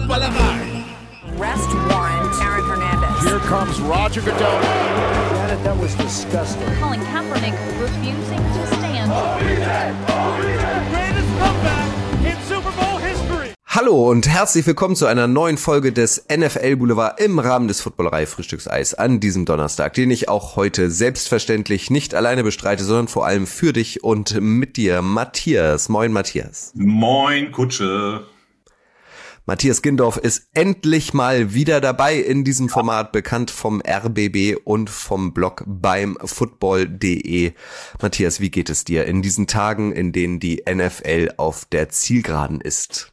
Footballerei. Arrest warrant, Aaron Hernandez. Here comes Roger Goodell. Janet, that was disgusting. Colin Kaepernick refusing to stand. greatest comeback in Super Bowl history. Hallo und herzlich willkommen zu einer neuen Folge des NFL Boulevard im Rahmen des Footballerei Frühstückseis an diesem Donnerstag, den ich auch heute selbstverständlich nicht alleine bestreite, sondern vor allem für dich und mit dir, Matthias. Moin, Matthias. Moin, Kutsche. Matthias Gindorf ist endlich mal wieder dabei in diesem Format, bekannt vom RBB und vom Blog beim Football.de. Matthias, wie geht es dir in diesen Tagen, in denen die NFL auf der Zielgeraden ist?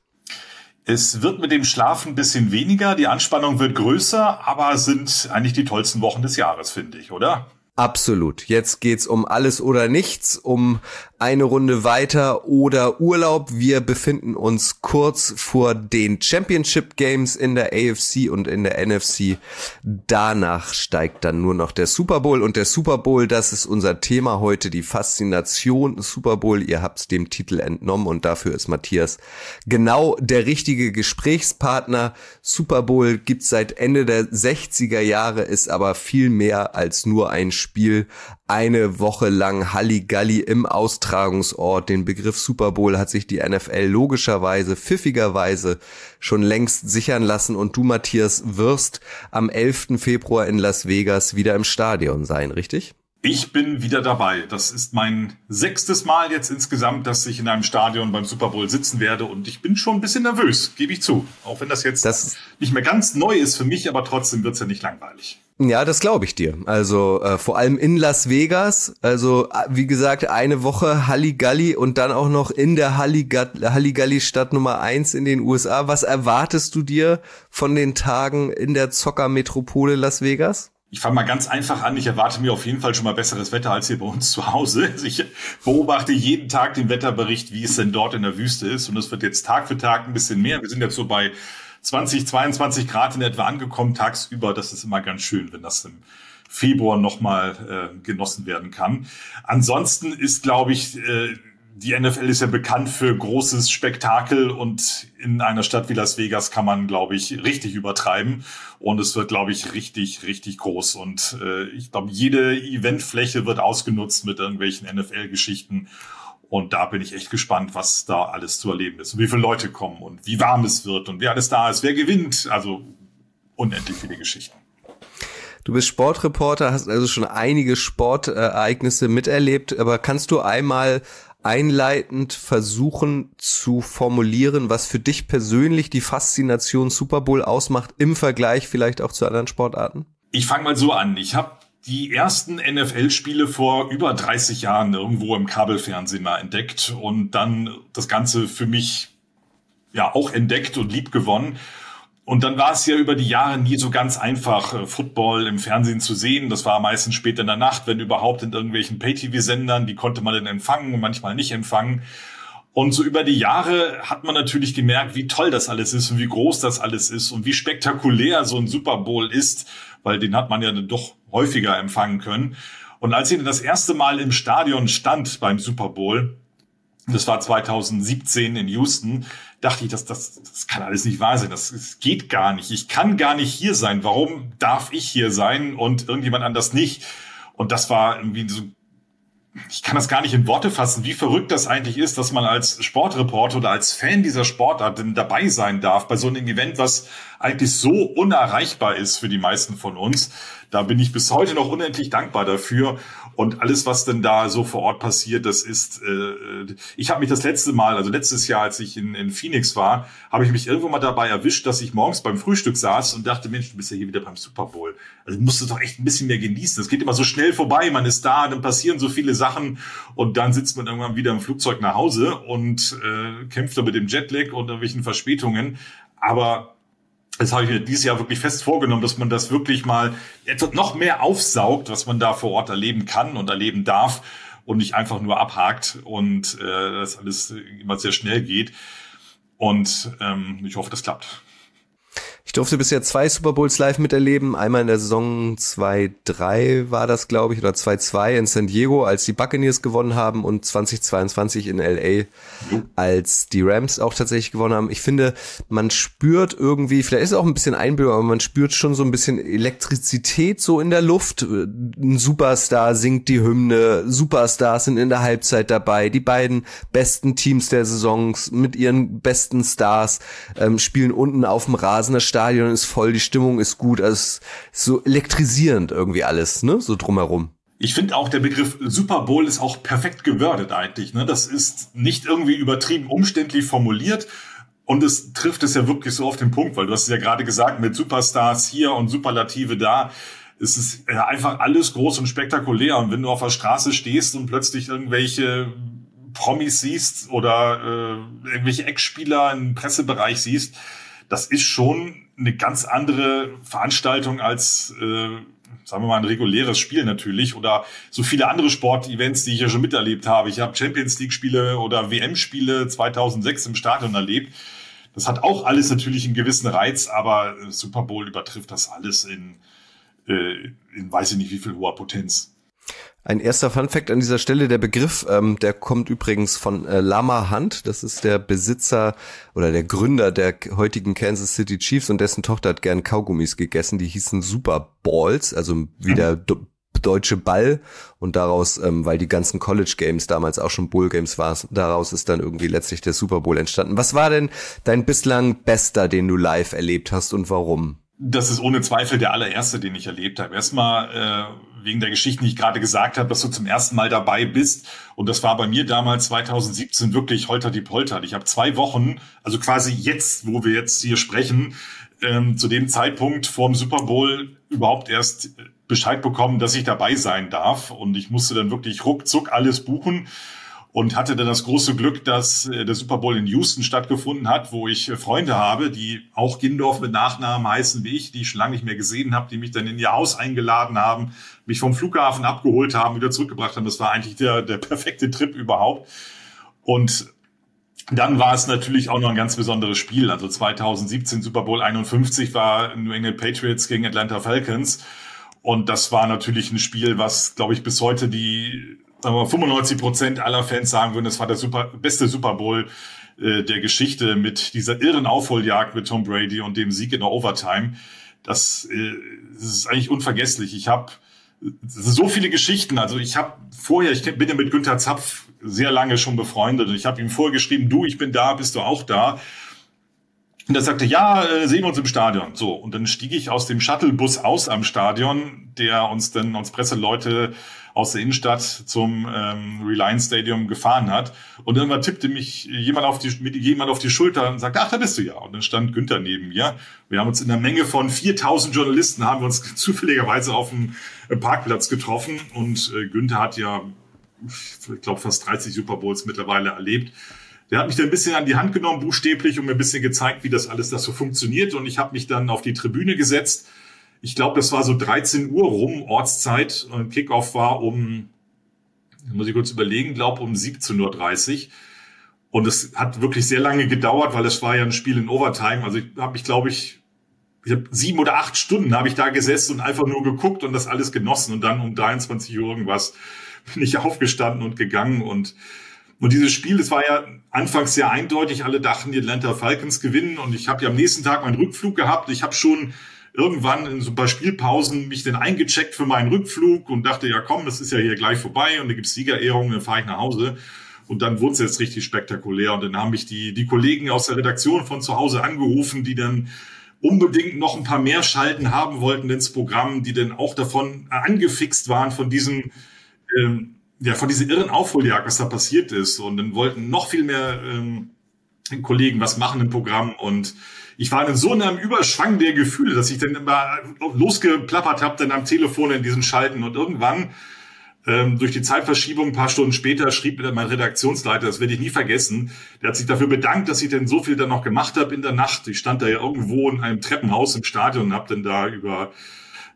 Es wird mit dem Schlafen ein bisschen weniger, die Anspannung wird größer, aber sind eigentlich die tollsten Wochen des Jahres, finde ich, oder? Absolut. Jetzt geht's um alles oder nichts, um eine Runde weiter oder Urlaub. Wir befinden uns kurz vor den Championship Games in der AFC und in der NFC. Danach steigt dann nur noch der Super Bowl und der Super Bowl, das ist unser Thema heute, die Faszination Super Bowl. Ihr habt's dem Titel entnommen und dafür ist Matthias genau der richtige Gesprächspartner. Super Bowl gibt's seit Ende der 60er Jahre, ist aber viel mehr als nur ein Spiel eine Woche lang Halligalli im Austragungsort. Den Begriff Super Bowl hat sich die NFL logischerweise, pfiffigerweise schon längst sichern lassen. Und du, Matthias, wirst am 11. Februar in Las Vegas wieder im Stadion sein, richtig? Ich bin wieder dabei. Das ist mein sechstes Mal jetzt insgesamt, dass ich in einem Stadion beim Super Bowl sitzen werde und ich bin schon ein bisschen nervös, gebe ich zu. Auch wenn das jetzt das nicht mehr ganz neu ist für mich, aber trotzdem wird's ja nicht langweilig. Ja, das glaube ich dir. Also äh, vor allem in Las Vegas. Also äh, wie gesagt, eine Woche Halligalli und dann auch noch in der Halligalli-Stadt Nummer eins in den USA. Was erwartest du dir von den Tagen in der Zockermetropole Las Vegas? Ich fange mal ganz einfach an. Ich erwarte mir auf jeden Fall schon mal besseres Wetter als hier bei uns zu Hause. Ich beobachte jeden Tag den Wetterbericht, wie es denn dort in der Wüste ist. Und es wird jetzt Tag für Tag ein bisschen mehr. Wir sind jetzt so bei 20, 22 Grad in etwa angekommen tagsüber. Das ist immer ganz schön, wenn das im Februar nochmal äh, genossen werden kann. Ansonsten ist, glaube ich, äh, die NFL ist ja bekannt für großes Spektakel und in einer Stadt wie Las Vegas kann man, glaube ich, richtig übertreiben. Und es wird, glaube ich, richtig, richtig groß. Und äh, ich glaube, jede Eventfläche wird ausgenutzt mit irgendwelchen NFL-Geschichten. Und da bin ich echt gespannt, was da alles zu erleben ist und wie viele Leute kommen und wie warm es wird und wer alles da ist, wer gewinnt. Also unendlich viele Geschichten. Du bist Sportreporter, hast also schon einige Sportereignisse miterlebt, aber kannst du einmal einleitend versuchen zu formulieren, was für dich persönlich die Faszination Super Bowl ausmacht im Vergleich vielleicht auch zu anderen Sportarten? Ich fange mal so an. Ich habe die ersten NFL-Spiele vor über 30 Jahren irgendwo im Kabelfernsehen mal entdeckt und dann das Ganze für mich ja auch entdeckt und lieb gewonnen. Und dann war es ja über die Jahre nie so ganz einfach, äh, Football im Fernsehen zu sehen. Das war meistens spät in der Nacht, wenn überhaupt in irgendwelchen Pay-TV-Sendern. Die konnte man dann empfangen und manchmal nicht empfangen. Und so über die Jahre hat man natürlich gemerkt, wie toll das alles ist und wie groß das alles ist und wie spektakulär so ein Super Bowl ist, weil den hat man ja dann doch häufiger empfangen können. Und als ich das erste Mal im Stadion stand beim Super Bowl, das war 2017 in Houston, dachte ich, das, das, das kann alles nicht wahr sein. Das, das geht gar nicht. Ich kann gar nicht hier sein. Warum darf ich hier sein und irgendjemand anders nicht? Und das war irgendwie so ich kann das gar nicht in Worte fassen, wie verrückt das eigentlich ist, dass man als Sportreporter oder als Fan dieser Sportart denn dabei sein darf bei so einem Event, was eigentlich so unerreichbar ist für die meisten von uns. Da bin ich bis heute noch unendlich dankbar dafür. Und alles, was denn da so vor Ort passiert, das ist, äh, ich habe mich das letzte Mal, also letztes Jahr, als ich in, in Phoenix war, habe ich mich irgendwo mal dabei erwischt, dass ich morgens beim Frühstück saß und dachte, Mensch, du bist ja hier wieder beim Super Bowl. Also musst du doch echt ein bisschen mehr genießen. Es geht immer so schnell vorbei, man ist da, dann passieren so viele Sachen und dann sitzt man irgendwann wieder im Flugzeug nach Hause und äh, kämpft da mit dem Jetlag und irgendwelchen Verspätungen. Aber das habe ich mir dieses Jahr wirklich fest vorgenommen, dass man das wirklich mal etwas noch mehr aufsaugt, was man da vor Ort erleben kann und erleben darf und nicht einfach nur abhakt und äh, das alles immer sehr schnell geht. Und ähm, ich hoffe, das klappt. Ich durfte bisher zwei Super Bowls live miterleben. Einmal in der Saison 2-3 war das, glaube ich, oder 2-2 in San Diego, als die Buccaneers gewonnen haben und 2022 in LA, als die Rams auch tatsächlich gewonnen haben. Ich finde, man spürt irgendwie, vielleicht ist es auch ein bisschen Einbildung, aber man spürt schon so ein bisschen Elektrizität so in der Luft. Ein Superstar singt die Hymne, Superstars sind in der Halbzeit dabei, die beiden besten Teams der Saisons mit ihren besten Stars ähm, spielen unten auf dem Rasen, das Stadion ist voll, die Stimmung ist gut, also es ist so elektrisierend irgendwie alles, ne, so drumherum. Ich finde auch, der Begriff Super Bowl ist auch perfekt gewordet eigentlich. Ne? Das ist nicht irgendwie übertrieben umständlich formuliert. Und es trifft es ja wirklich so auf den Punkt, weil du hast es ja gerade gesagt, mit Superstars hier und Superlative da. Es ist ja einfach alles groß und spektakulär. Und wenn du auf der Straße stehst und plötzlich irgendwelche Promis siehst oder äh, irgendwelche Ex-Spieler im Pressebereich siehst, das ist schon eine ganz andere Veranstaltung als, äh, sagen wir mal, ein reguläres Spiel natürlich oder so viele andere Sportevents, die ich ja schon miterlebt habe. Ich habe Champions League-Spiele oder WM-Spiele 2006 im Stadion erlebt. Das hat auch alles natürlich einen gewissen Reiz, aber Super Bowl übertrifft das alles in, äh, in weiß ich nicht wie viel hoher Potenz. Ein erster Funfact an dieser Stelle, der Begriff, ähm, der kommt übrigens von äh, Lama Hunt, das ist der Besitzer oder der Gründer der heutigen Kansas City Chiefs und dessen Tochter hat gern Kaugummis gegessen, die hießen Super Balls, also wie der deutsche Ball und daraus, ähm, weil die ganzen College Games damals auch schon Bowl Games waren, daraus ist dann irgendwie letztlich der Super Bowl entstanden. Was war denn dein bislang bester, den du live erlebt hast und warum? Das ist ohne Zweifel der allererste, den ich erlebt habe. Erstmal äh, wegen der Geschichten, die ich gerade gesagt habe, dass du zum ersten Mal dabei bist. Und das war bei mir damals 2017 wirklich holter die Polter. Ich habe zwei Wochen, also quasi jetzt, wo wir jetzt hier sprechen, ähm, zu dem Zeitpunkt vorm Super Bowl überhaupt erst Bescheid bekommen, dass ich dabei sein darf. Und ich musste dann wirklich ruckzuck alles buchen und hatte dann das große Glück, dass äh, der Super Bowl in Houston stattgefunden hat, wo ich äh, Freunde habe, die auch Gindorf mit Nachnamen heißen wie ich, die ich schon lange nicht mehr gesehen habe, die mich dann in ihr Haus eingeladen haben, mich vom Flughafen abgeholt haben, wieder zurückgebracht haben. Das war eigentlich der, der perfekte Trip überhaupt. Und dann war es natürlich auch noch ein ganz besonderes Spiel. Also 2017 Super Bowl 51 war New England Patriots gegen Atlanta Falcons. Und das war natürlich ein Spiel, was, glaube ich, bis heute die aber 95 Prozent aller Fans sagen würden, das war der super, beste Super Bowl äh, der Geschichte mit dieser irren Aufholjagd mit Tom Brady und dem Sieg in der Overtime. Das, äh, das ist eigentlich unvergesslich. Ich habe so viele Geschichten. Also ich habe vorher, ich bin ja mit Günther Zapf sehr lange schon befreundet und ich habe ihm vorher geschrieben, du, ich bin da, bist du auch da? Und er sagte, ja, äh, sehen wir uns im Stadion. So, und dann stieg ich aus dem Shuttlebus aus am Stadion, der uns dann, uns Presseleute aus der Innenstadt zum ähm, Reliance Stadium gefahren hat. Und irgendwann tippte mich jemand auf die, mit jemand auf die Schulter und sagte, ach, da bist du ja. Und dann stand Günther neben mir. Wir haben uns in einer Menge von 4000 Journalisten, haben wir uns zufälligerweise auf dem äh, Parkplatz getroffen. Und äh, Günther hat ja, ich glaube, fast 30 Super Bowls mittlerweile erlebt. Der hat mich dann ein bisschen an die Hand genommen, buchstäblich, und mir ein bisschen gezeigt, wie das alles das so funktioniert. Und ich habe mich dann auf die Tribüne gesetzt ich glaube, das war so 13 Uhr rum, Ortszeit. Und Kickoff war um, muss ich kurz überlegen, glaube um 17.30 Uhr. Und es hat wirklich sehr lange gedauert, weil es war ja ein Spiel in Overtime. Also ich habe mich, glaube ich, ich habe sieben oder acht Stunden habe ich da gesessen und einfach nur geguckt und das alles genossen. Und dann um 23 Uhr irgendwas bin ich aufgestanden und gegangen. Und, und dieses Spiel, es war ja anfangs sehr eindeutig. Alle dachten, die Atlanta Falcons gewinnen. Und ich habe ja am nächsten Tag meinen Rückflug gehabt. Ich habe schon irgendwann in so ein paar Spielpausen mich dann eingecheckt für meinen Rückflug und dachte, ja komm, das ist ja hier gleich vorbei und da gibt's Siegerehrungen, dann fahre ich nach Hause. Und dann wurde es jetzt richtig spektakulär. Und dann haben mich die, die Kollegen aus der Redaktion von zu Hause angerufen, die dann unbedingt noch ein paar mehr Schalten haben wollten ins Programm, die dann auch davon angefixt waren von diesem, ähm, ja, von dieser irren Aufholjagd, was da passiert ist. Und dann wollten noch viel mehr ähm, Kollegen was machen im Programm. Und ich war in so einem Überschwang der Gefühle, dass ich dann immer losgeplappert habe, dann am Telefon in diesen Schalten und irgendwann ähm, durch die Zeitverschiebung ein paar Stunden später schrieb mir mein Redaktionsleiter, das werde ich nie vergessen, der hat sich dafür bedankt, dass ich denn so viel dann noch gemacht habe in der Nacht. Ich stand da ja irgendwo in einem Treppenhaus im Stadion und habe dann da über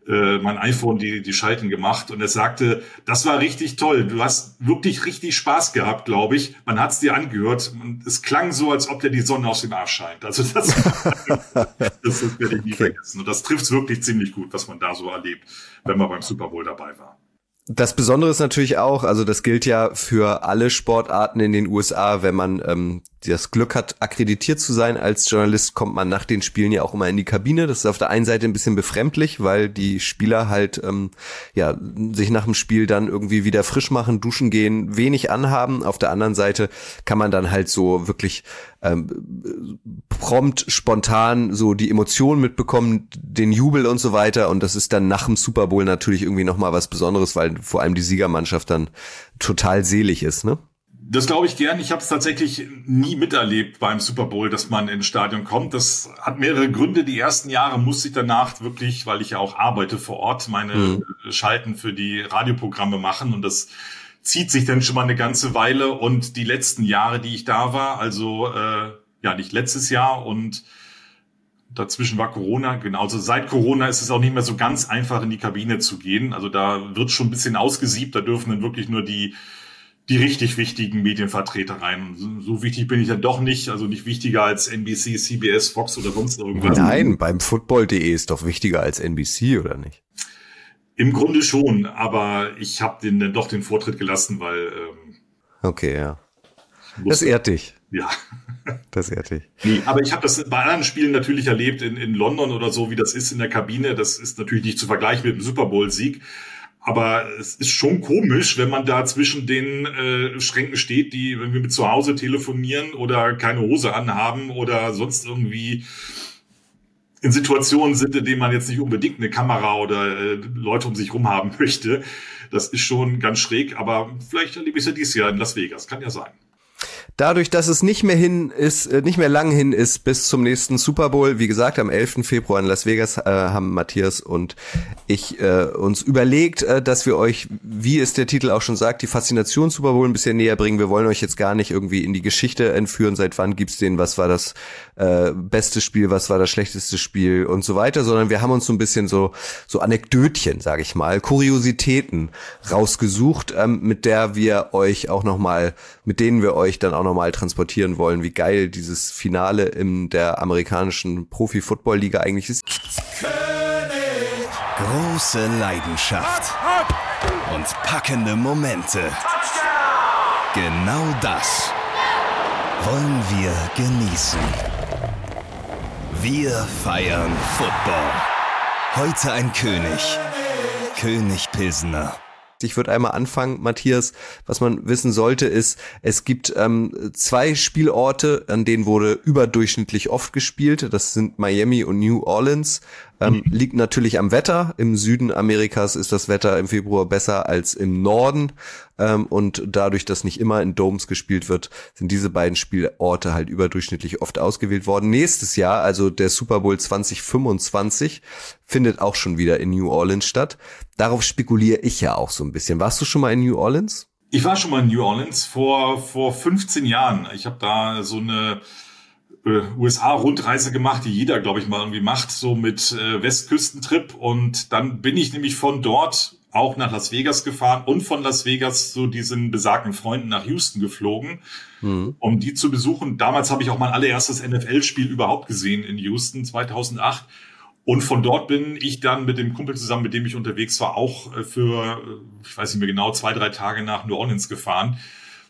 äh, mein iPhone die, die Schalten gemacht und er sagte, das war richtig toll. Du hast wirklich richtig Spaß gehabt, glaube ich. Man hat es dir angehört und es klang so, als ob dir die Sonne aus dem Arsch scheint. Also das, das, werde ich nie Okay. vergessen. Und das trifft es wirklich ziemlich gut, was man da so erlebt, wenn man beim Super Bowl dabei war. Das Besondere ist natürlich auch, also das gilt ja für alle Sportarten in den USA, wenn man ähm, das Glück hat, akkreditiert zu sein als Journalist, kommt man nach den Spielen ja auch immer in die Kabine. Das ist auf der einen Seite ein bisschen befremdlich, weil die Spieler halt ähm, ja sich nach dem Spiel dann irgendwie wieder frisch machen, duschen gehen, wenig anhaben. Auf der anderen Seite kann man dann halt so wirklich ähm, prompt, spontan so die Emotionen mitbekommen, den Jubel und so weiter. Und das ist dann nach dem Super Bowl natürlich irgendwie nochmal was Besonderes, weil vor allem die Siegermannschaft dann total selig ist, ne? Das glaube ich gern. Ich habe es tatsächlich nie miterlebt beim Super Bowl, dass man ins Stadion kommt. Das hat mehrere Gründe. Die ersten Jahre musste ich danach wirklich, weil ich ja auch arbeite vor Ort, meine Schalten für die Radioprogramme machen und das zieht sich dann schon mal eine ganze Weile. Und die letzten Jahre, die ich da war, also äh, ja nicht letztes Jahr und Dazwischen war Corona, genau. Also seit Corona ist es auch nicht mehr so ganz einfach in die Kabine zu gehen. Also da wird schon ein bisschen ausgesiebt. Da dürfen dann wirklich nur die die richtig wichtigen Medienvertreter rein. So, so wichtig bin ich dann doch nicht, also nicht wichtiger als NBC, CBS, Fox oder sonst irgendwas. Nein, beim Football.de ist doch wichtiger als NBC, oder nicht? Im Grunde schon, aber ich habe den dann doch den Vortritt gelassen, weil ähm, Okay, ja. Das ehrt dich. ja. Das ehrt dich. Nee, aber ich habe das bei anderen Spielen natürlich erlebt, in, in London oder so, wie das ist in der Kabine. Das ist natürlich nicht zu vergleichen mit dem Super Bowl-Sieg. Aber es ist schon komisch, wenn man da zwischen den äh, Schränken steht, die, wenn wir mit zu Hause telefonieren oder keine Hose anhaben oder sonst irgendwie in Situationen sind, in denen man jetzt nicht unbedingt eine Kamera oder äh, Leute um sich rum haben möchte. Das ist schon ganz schräg, aber vielleicht erlebe ich es ja dieses Jahr in Las Vegas. Kann ja sein. Dadurch, dass es nicht mehr hin ist, äh, nicht mehr lang hin ist bis zum nächsten Super Bowl, wie gesagt, am 11. Februar in Las Vegas äh, haben Matthias und ich äh, uns überlegt, äh, dass wir euch, wie es der Titel auch schon sagt, die Faszination Super Bowl ein bisschen näher bringen. Wir wollen euch jetzt gar nicht irgendwie in die Geschichte entführen, seit wann gibt's den, was war das äh, beste Spiel, was war das schlechteste Spiel und so weiter, sondern wir haben uns so ein bisschen so so Anekdötchen, sage ich mal, Kuriositäten rausgesucht, ähm, mit der wir euch auch noch mal, mit denen wir euch dann auch noch mal transportieren wollen, wie geil dieses Finale in der amerikanischen Profi-Football-Liga eigentlich ist. Große Leidenschaft und packende Momente. Genau das wollen wir genießen. Wir feiern Football. Heute ein König. König Pilsener. Ich würde einmal anfangen, Matthias. Was man wissen sollte, ist, es gibt ähm, zwei Spielorte, an denen wurde überdurchschnittlich oft gespielt. Das sind Miami und New Orleans. Ähm, liegt natürlich am Wetter. Im Süden Amerikas ist das Wetter im Februar besser als im Norden. Ähm, und dadurch, dass nicht immer in Domes gespielt wird, sind diese beiden Spielorte halt überdurchschnittlich oft ausgewählt worden. Nächstes Jahr, also der Super Bowl 2025, findet auch schon wieder in New Orleans statt. Darauf spekuliere ich ja auch so ein bisschen. Warst du schon mal in New Orleans? Ich war schon mal in New Orleans vor, vor 15 Jahren. Ich habe da so eine äh, USA-Rundreise gemacht, die jeder, glaube ich, mal irgendwie macht, so mit äh, Westküstentrip. Und dann bin ich nämlich von dort auch nach Las Vegas gefahren und von Las Vegas zu diesen besagten Freunden nach Houston geflogen, um die zu besuchen. Damals habe ich auch mein allererstes NFL-Spiel überhaupt gesehen in Houston 2008. Und von dort bin ich dann mit dem Kumpel zusammen, mit dem ich unterwegs war, auch äh, für, äh, ich weiß nicht mehr genau, zwei, drei Tage nach New Orleans gefahren.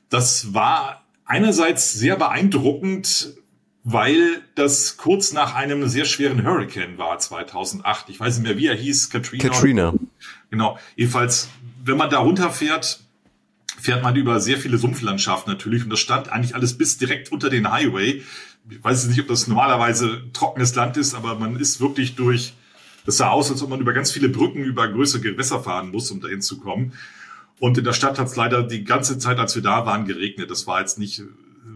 Das war einerseits sehr beeindruckend, weil das kurz nach einem sehr schweren Hurricane war 2008. Ich weiß nicht mehr, wie er hieß, Katrina. Katrina. Genau. Jedenfalls, wenn man da runterfährt, fährt man über sehr viele Sumpflandschaften natürlich und das stand eigentlich alles bis direkt unter den Highway. Ich weiß nicht, ob das normalerweise trockenes Land ist, aber man ist wirklich durch, das sah aus, als ob man über ganz viele Brücken über größere Gewässer fahren muss, um dahin zu kommen. Und in der Stadt hat es leider die ganze Zeit, als wir da waren, geregnet. Das war jetzt nicht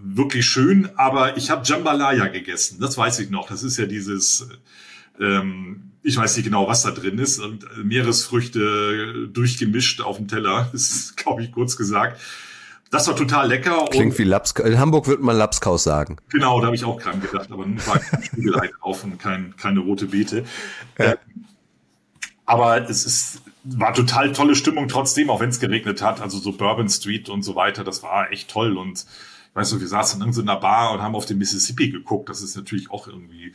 wirklich schön, aber ich habe Jambalaya gegessen. Das weiß ich noch. Das ist ja dieses, ähm, ich weiß nicht genau, was da drin ist. Und Meeresfrüchte durchgemischt auf dem Teller. Das ist, glaube ich, kurz gesagt. Das war total lecker. Klingt wie Lapskaus. In Hamburg würde man Lapskaus sagen. Genau, da habe ich auch dran gedacht, aber nun war kein Spiegelei drauf und kein, keine rote Beete. Äh, Aber es ist, war total tolle Stimmung trotzdem, auch wenn es geregnet hat. Also so Bourbon Street und so weiter, das war echt toll. Und ich weiß noch, wir saßen in irgendeiner Bar und haben auf den Mississippi geguckt. Das ist natürlich auch irgendwie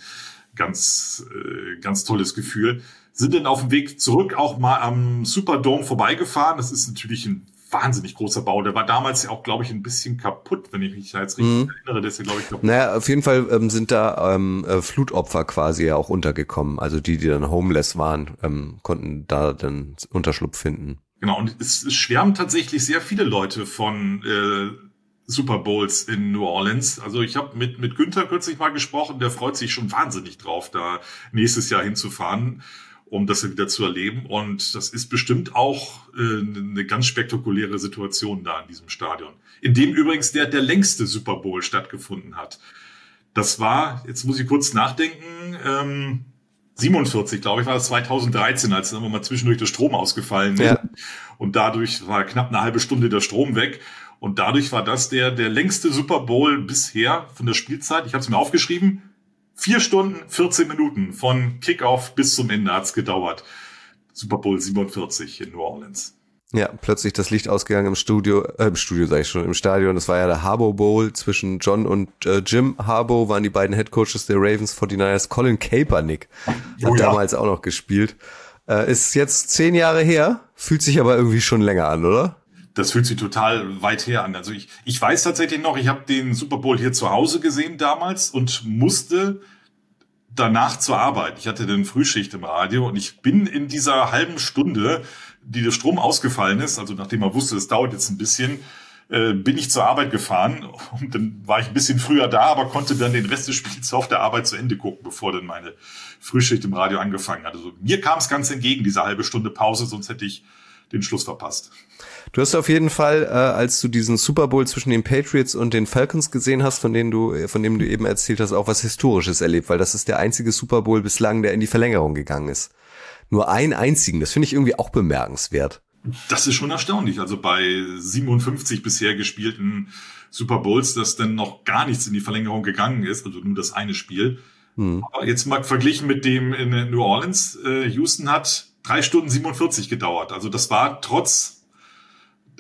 ganz, äh, ganz tolles Gefühl. Sind dann auf dem Weg zurück auch mal am Superdome vorbeigefahren. Das ist natürlich ein wahnsinnig großer Bau. Der war damals ja auch, glaube ich, ein bisschen kaputt, wenn ich mich jetzt richtig mhm. erinnere. Das ist ja, glaube ich, kaputt. Naja, auf jeden Fall ähm, sind da ähm, äh, Flutopfer quasi ja auch untergekommen. Also die, die dann homeless waren, ähm, konnten da dann Unterschlupf finden. Genau, und es, es schwärmen tatsächlich sehr viele Leute von äh, Super Bowls in New Orleans. Also ich habe mit, mit Günther kürzlich mal gesprochen, der freut sich schon wahnsinnig drauf, da nächstes Jahr hinzufahren um das wieder zu erleben. Und das ist bestimmt auch äh, eine ganz spektakuläre Situation da in diesem Stadion, in dem übrigens der, der längste Super Bowl stattgefunden hat. Das war, jetzt muss ich kurz nachdenken, ähm, 47, glaube ich, war das 2013, als dann mal zwischendurch der Strom ausgefallen ist. Ja. Und dadurch war knapp eine halbe Stunde der Strom weg. Und dadurch war das der, der längste Super Bowl bisher von der Spielzeit. Ich habe es mir aufgeschrieben. Vier Stunden, 14 Minuten von Kickoff bis zum Ende hat's gedauert. Super Bowl 47 in New Orleans. Ja, plötzlich das Licht ausgegangen im Studio, äh, im Studio sage ich schon, im Stadion. Das war ja der Harbo Bowl zwischen John und äh, Jim Harbo, waren die beiden Head Coaches der Ravens 49ers. Colin Kaepernick hat oh, ja. damals auch noch gespielt. Äh, ist jetzt zehn Jahre her, fühlt sich aber irgendwie schon länger an, oder? Das fühlt sich total weit her an. Also ich, ich weiß tatsächlich noch, ich habe den Super Bowl hier zu Hause gesehen damals und musste danach zur Arbeit. Ich hatte den Frühschicht im Radio und ich bin in dieser halben Stunde, die der Strom ausgefallen ist, also nachdem man wusste, es dauert jetzt ein bisschen, äh, bin ich zur Arbeit gefahren und dann war ich ein bisschen früher da, aber konnte dann den Rest des Spiels auf der Arbeit zu Ende gucken, bevor dann meine Frühschicht im Radio angefangen hat. Also mir kam es ganz entgegen, diese halbe Stunde Pause, sonst hätte ich den Schluss verpasst. Du hast auf jeden Fall, äh, als du diesen Super Bowl zwischen den Patriots und den Falcons gesehen hast, von denen du, von dem du eben erzählt hast, auch was Historisches erlebt, weil das ist der einzige Super Bowl bislang, der in die Verlängerung gegangen ist. Nur einen einzigen, das finde ich irgendwie auch bemerkenswert. Das ist schon erstaunlich. Also bei 57 bisher gespielten Super Bowls, dass dann noch gar nichts in die Verlängerung gegangen ist, also nur das eine Spiel. Hm. Aber jetzt mal verglichen mit dem in New Orleans, äh, Houston hat drei Stunden 47 gedauert. Also das war trotz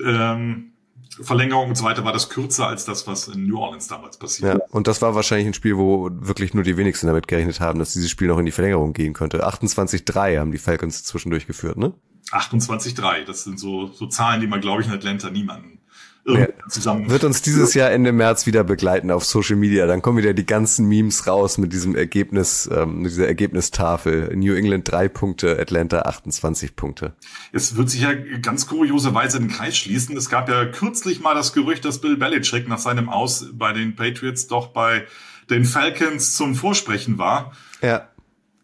ähm, Verlängerung und so weiter, war das kürzer als das, was in New Orleans damals passiert. Ja, und das war wahrscheinlich ein Spiel, wo wirklich nur die wenigsten damit gerechnet haben, dass dieses Spiel noch in die Verlängerung gehen könnte. 28-3 haben die Falcons zwischendurch geführt, ne? 28-3, das sind so, so Zahlen, die man, glaube ich, in Atlanta niemanden. Zusammen. Wird uns dieses Jahr Ende März wieder begleiten auf Social Media. Dann kommen wieder die ganzen Memes raus mit diesem Ergebnis, ähm, mit dieser Ergebnistafel. New England drei Punkte, Atlanta 28 Punkte. Es wird sich ja ganz kurioserweise den Kreis schließen. Es gab ja kürzlich mal das Gerücht, dass Bill Belichick nach seinem Aus bei den Patriots doch bei den Falcons zum Vorsprechen war. Ja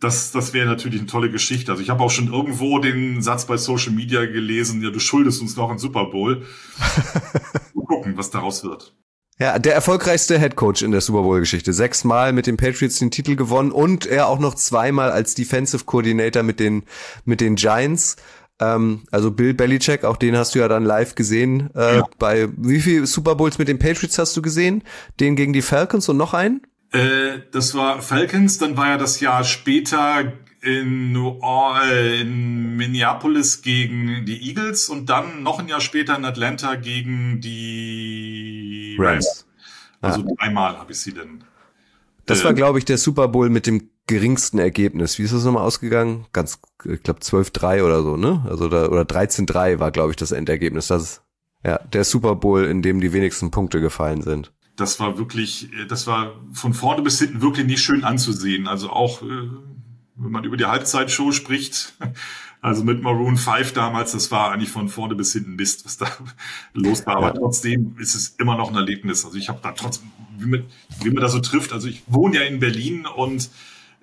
das, das wäre natürlich eine tolle Geschichte. Also ich habe auch schon irgendwo den Satz bei Social Media gelesen, ja, du schuldest uns noch einen Super Bowl. Mal gucken, was daraus wird. Ja, der erfolgreichste Head Coach in der Super Bowl-Geschichte. Sechsmal mit den Patriots den Titel gewonnen und er auch noch zweimal als Defensive Coordinator mit den, mit den Giants. Ähm, also Bill Belichick, auch den hast du ja dann live gesehen. Äh, ja. Bei wie viel Super Bowls mit den Patriots hast du gesehen? Den gegen die Falcons und noch einen? Äh, das war Falcons, dann war ja das Jahr später in, New äh, in Minneapolis gegen die Eagles und dann noch ein Jahr später in Atlanta gegen die Rams. Also ah. dreimal habe ich sie denn. Das äh, war, glaube ich, der Super Bowl mit dem geringsten Ergebnis. Wie ist das nochmal ausgegangen? Ganz, ich glaube 12-3 oder so, ne? Also da, oder 13-3 war, glaube ich, das Endergebnis. Das ist ja der Super Bowl, in dem die wenigsten Punkte gefallen sind das war wirklich, das war von vorne bis hinten wirklich nicht schön anzusehen. Also auch, äh, wenn man über die Halbzeitshow spricht, also mit Maroon 5 damals, das war eigentlich von vorne bis hinten Mist, was da los war. Aber trotzdem ist es immer noch ein Erlebnis. Also ich habe da trotzdem, wie man, wie man da so trifft, also ich wohne ja in Berlin und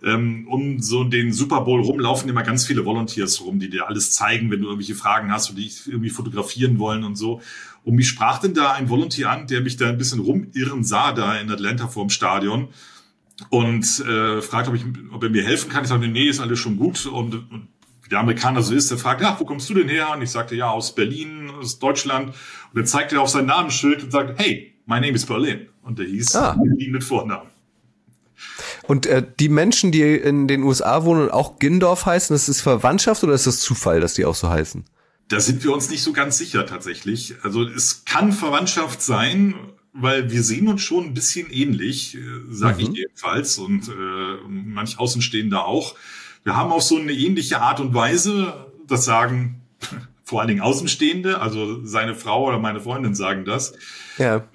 ähm, um so den Super Bowl rumlaufen immer ganz viele Volunteers rum, die dir alles zeigen, wenn du irgendwelche Fragen hast und dich irgendwie fotografieren wollen und so. Und mich sprach denn da ein Volunteer an, der mich da ein bisschen rumirren sah, da in Atlanta vorm Stadion und äh, fragt, ob, ich, ob er mir helfen kann. Ich sagte, nee, ist alles schon gut. Und, und wie der Amerikaner so ist, der fragt, ja, wo kommst du denn her? Und ich sagte, ja, aus Berlin, aus Deutschland. Und er zeigte auf sein Namensschild und sagte, hey, my name is Berlin. Und der hieß ah. Berlin mit Vornamen. Und äh, die Menschen, die in den USA wohnen und auch Gindorf heißen, das ist Verwandtschaft oder ist das Zufall, dass die auch so heißen? Da sind wir uns nicht so ganz sicher tatsächlich. Also es kann Verwandtschaft sein, weil wir sehen uns schon ein bisschen ähnlich, sage mhm. ich jedenfalls, und äh, manch Außenstehender auch. Wir haben auch so eine ähnliche Art und Weise, das sagen vor allen Dingen Außenstehende, also seine Frau oder meine Freundin sagen das. Ja.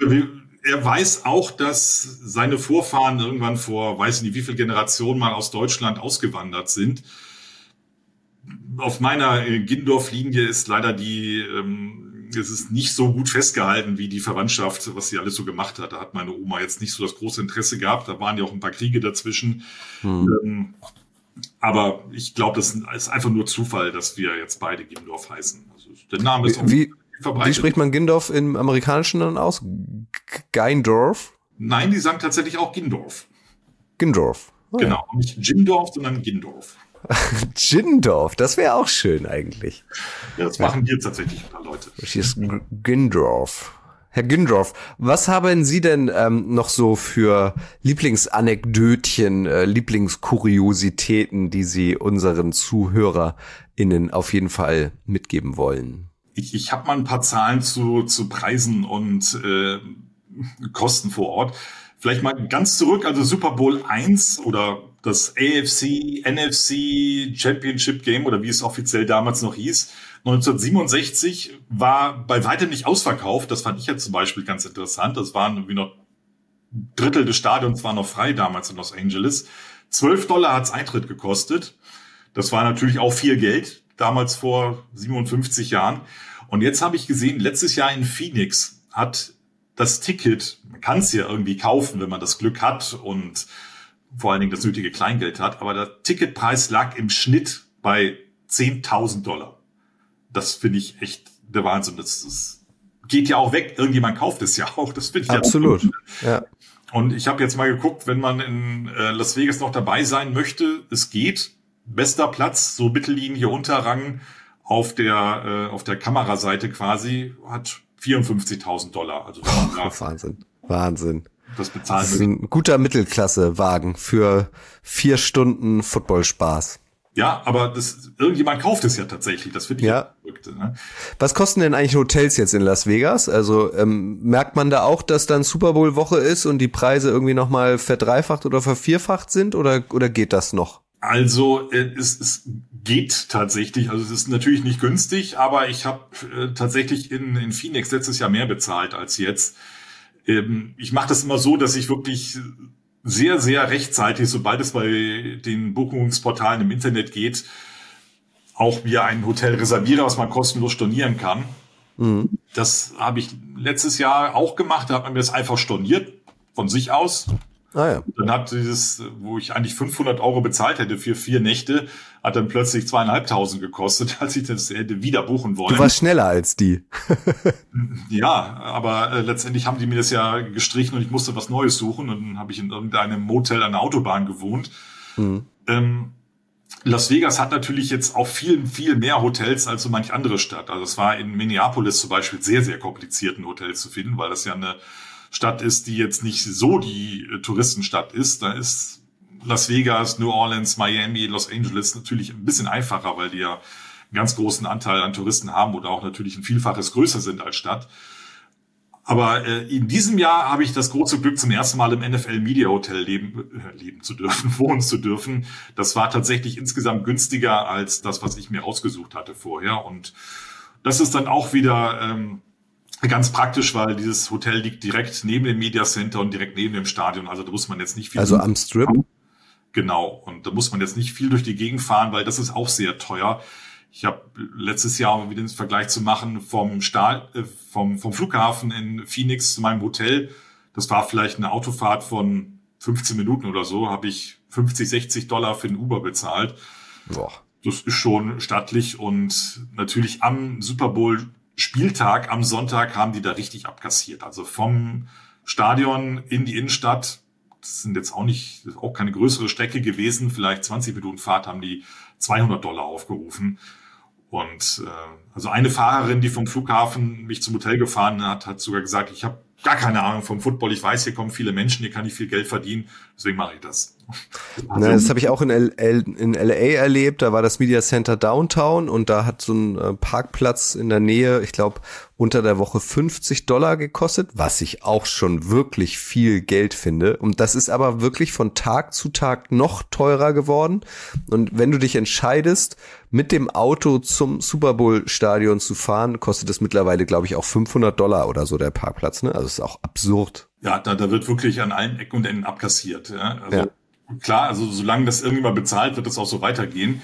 Er weiß auch, dass seine Vorfahren irgendwann vor, weiß nicht wie viele Generationen mal aus Deutschland ausgewandert sind. Auf meiner Gindorf-Linie ist leider die, ähm, es ist nicht so gut festgehalten wie die Verwandtschaft, was sie alles so gemacht hat. Da hat meine Oma jetzt nicht so das große Interesse gehabt. Da waren ja auch ein paar Kriege dazwischen. Hm. Ähm, aber ich glaube, das ist einfach nur Zufall, dass wir jetzt beide Gindorf heißen. Also der Name ist wie, verbreitet. Wie spricht man Gindorf im Amerikanischen dann aus? Geindorf? Nein, die sagen tatsächlich auch Gindorf. Gindorf. Oh, genau, nicht Gindorf, sondern Gindorf. Gindorf, das wäre auch schön eigentlich. Ja, das machen hier tatsächlich ein paar Leute. Hier ist Gindorf. Herr Gindorf, was haben Sie denn ähm, noch so für Lieblingsanekdötchen, äh, Lieblingskuriositäten, die Sie unseren ZuhörerInnen auf jeden Fall mitgeben wollen? Ich, ich habe mal ein paar Zahlen zu, zu Preisen und äh, Kosten vor Ort. Vielleicht mal ganz zurück, also Super Bowl 1 oder das AFC, NFC Championship Game oder wie es offiziell damals noch hieß, 1967 war bei weitem nicht ausverkauft. Das fand ich jetzt zum Beispiel ganz interessant. Das waren irgendwie noch Drittel des Stadions war noch frei damals in Los Angeles. 12 Dollar hat's Eintritt gekostet. Das war natürlich auch viel Geld, damals vor 57 Jahren. Und jetzt habe ich gesehen, letztes Jahr in Phoenix hat das Ticket, man kann es ja irgendwie kaufen, wenn man das Glück hat und vor allen Dingen das nötige Kleingeld hat, aber der Ticketpreis lag im Schnitt bei 10.000 Dollar das finde ich echt der Wahnsinn. Das, das geht ja auch weg. Irgendjemand kauft es ja auch. Das finde ich absolut. Ja, ja. Und ich habe jetzt mal geguckt, wenn man in äh, Las Vegas noch dabei sein möchte, es geht. Bester Platz, so Mittellinie Unterrang auf der äh, auf der Kameraseite quasi hat 54.000 Dollar. Also oh, Wahnsinn, Wahnsinn. Das bezahlen. Das ist ein guter Mittelklasse-Wagen für vier Stunden Football-Spaß. Ja, aber das, irgendjemand kauft es ja tatsächlich. Das finde ich ja verrückt. Ne? Was kosten denn eigentlich Hotels jetzt in Las Vegas? Also ähm, merkt man da auch, dass dann Super Bowl Woche ist und die Preise irgendwie noch mal verdreifacht oder vervierfacht sind oder oder geht das noch? Also äh, es, es geht tatsächlich. Also es ist natürlich nicht günstig, aber ich habe äh, tatsächlich in, in Phoenix letztes Jahr mehr bezahlt als jetzt. Ähm, ich mache das immer so, dass ich wirklich sehr, sehr rechtzeitig, sobald es bei den Buchungsportalen im Internet geht, auch via ein Hotel reserviere, was man kostenlos stornieren kann. Mhm. Das habe ich letztes Jahr auch gemacht. Da hat man mir das einfach storniert von sich aus. Ah, ja. Dann hat dieses, wo ich eigentlich 500 Euro bezahlt hätte für vier Nächte, hat dann plötzlich zweieinhalbtausend gekostet, als ich das hätte wieder buchen wollen. Du warst schneller als die. ja, aber äh, letztendlich haben die mir das ja gestrichen und ich musste was Neues suchen und dann habe ich in irgendeinem Motel an der Autobahn gewohnt. Mhm. Ähm, Las Vegas hat natürlich jetzt auch viel, viel mehr Hotels als so manch andere Stadt. Also es war in Minneapolis zum Beispiel sehr, sehr kompliziert, ein Hotel zu finden, weil das ja eine Stadt ist, die jetzt nicht so die äh, Touristenstadt ist. Da ist Las Vegas, New Orleans, Miami, Los Angeles natürlich ein bisschen einfacher, weil die ja einen ganz großen Anteil an Touristen haben oder auch natürlich ein Vielfaches größer sind als Stadt. Aber äh, in diesem Jahr habe ich das große Glück, zum ersten Mal im NFL Media Hotel leben, äh, leben zu dürfen, wohnen zu dürfen. Das war tatsächlich insgesamt günstiger als das, was ich mir ausgesucht hatte vorher. Und das ist dann auch wieder ähm, Ganz praktisch, weil dieses Hotel liegt direkt neben dem Media Center und direkt neben dem Stadion. Also da muss man jetzt nicht viel. Also am Strip? Genau. Und da muss man jetzt nicht viel durch die Gegend fahren, weil das ist auch sehr teuer. Ich habe letztes Jahr, um wieder den Vergleich zu machen, vom, Stahl, äh, vom, vom Flughafen in Phoenix zu meinem Hotel, das war vielleicht eine Autofahrt von 15 Minuten oder so, habe ich 50, 60 Dollar für den Uber bezahlt. Boah. Das ist schon stattlich und natürlich am Super Bowl Spieltag am Sonntag haben die da richtig abkassiert. Also vom Stadion in die Innenstadt, das sind jetzt auch nicht, auch keine größere Strecke gewesen, vielleicht 20 Minuten Fahrt haben die 200 Dollar aufgerufen. Und äh, also eine Fahrerin, die vom Flughafen mich zum Hotel gefahren hat, hat sogar gesagt, ich habe gar keine Ahnung vom Football. Ich weiß, hier kommen viele Menschen, hier kann ich viel Geld verdienen. Deswegen mache ich das. Also, Na, das habe ich auch in, L L in LA erlebt. Da war das Media Center Downtown und da hat so ein äh, Parkplatz in der Nähe, ich glaube, unter der Woche 50 Dollar gekostet, was ich auch schon wirklich viel Geld finde. Und das ist aber wirklich von Tag zu Tag noch teurer geworden. Und wenn du dich entscheidest, mit dem Auto zum Super Bowl Stadion zu fahren, kostet es mittlerweile, glaube ich, auch 500 Dollar oder so der Parkplatz. Ne? Also ist auch absurd. Ja, da, da wird wirklich an allen Ecken und Enden abkassiert. Ja? Also Ja. Klar, also solange das irgendwann bezahlt, wird das auch so weitergehen.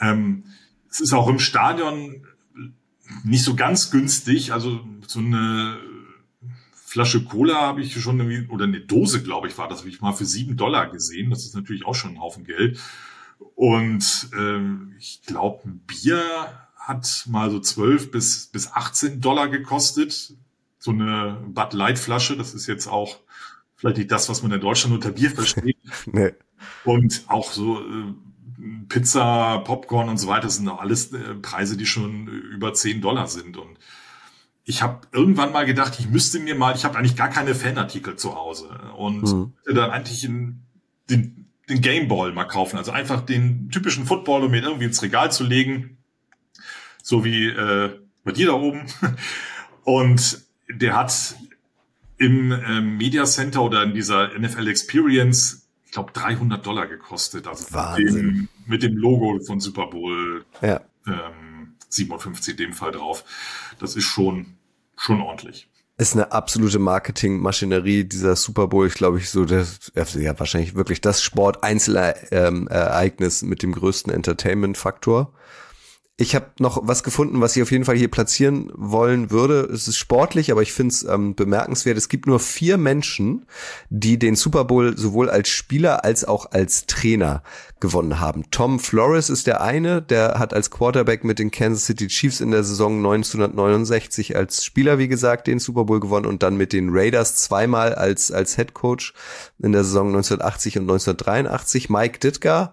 Ähm, es ist auch im Stadion nicht so ganz günstig. Also so eine Flasche Cola habe ich schon irgendwie, oder eine Dose, glaube ich, war das, habe ich mal für sieben Dollar gesehen. Das ist natürlich auch schon ein Haufen Geld. Und ähm, ich glaube, ein Bier hat mal so 12 bis, bis 18 Dollar gekostet. So eine Bud Light Flasche, das ist jetzt auch vielleicht nicht das, was man in Deutschland unter Bier versteht. Nee. Und auch so äh, Pizza, Popcorn und so weiter sind auch alles äh, Preise, die schon über 10 Dollar sind. Und ich habe irgendwann mal gedacht, ich müsste mir mal, ich habe eigentlich gar keine Fanartikel zu Hause und Mhm. dann eigentlich in, den, den Gameball mal kaufen. Also einfach den typischen Football, um ihn irgendwie ins Regal zu legen. So wie äh, bei dir da oben. Und der hat im ähm, Media Center oder in dieser NFL Experience, ich glaube, 300 Dollar gekostet. Also mit Wahnsinn. dem, mit dem Logo von Super Bowl Ja. ähm, 57 in dem Fall drauf. Das ist schon, schon ordentlich. ist eine absolute Marketingmaschinerie, dieser Super Bowl, ich glaube ich so, das, ja, wahrscheinlich wirklich das Sport-Einzelereignis mit dem größten Entertainment-Faktor. Ich habe noch was gefunden, was ich auf jeden Fall hier platzieren wollen würde. Es ist sportlich, aber ich finde es ähm, bemerkenswert. Es gibt nur vier Menschen, die den Super Bowl sowohl als Spieler als auch als Trainer gewonnen haben. Tom Flores ist der eine, der hat als Quarterback mit den Kansas City Chiefs in der Saison 1969 als Spieler, wie gesagt, den Super Bowl gewonnen und dann mit den Raiders zweimal als, als Head Coach in der Saison 1980 und 1983. Mike Ditka,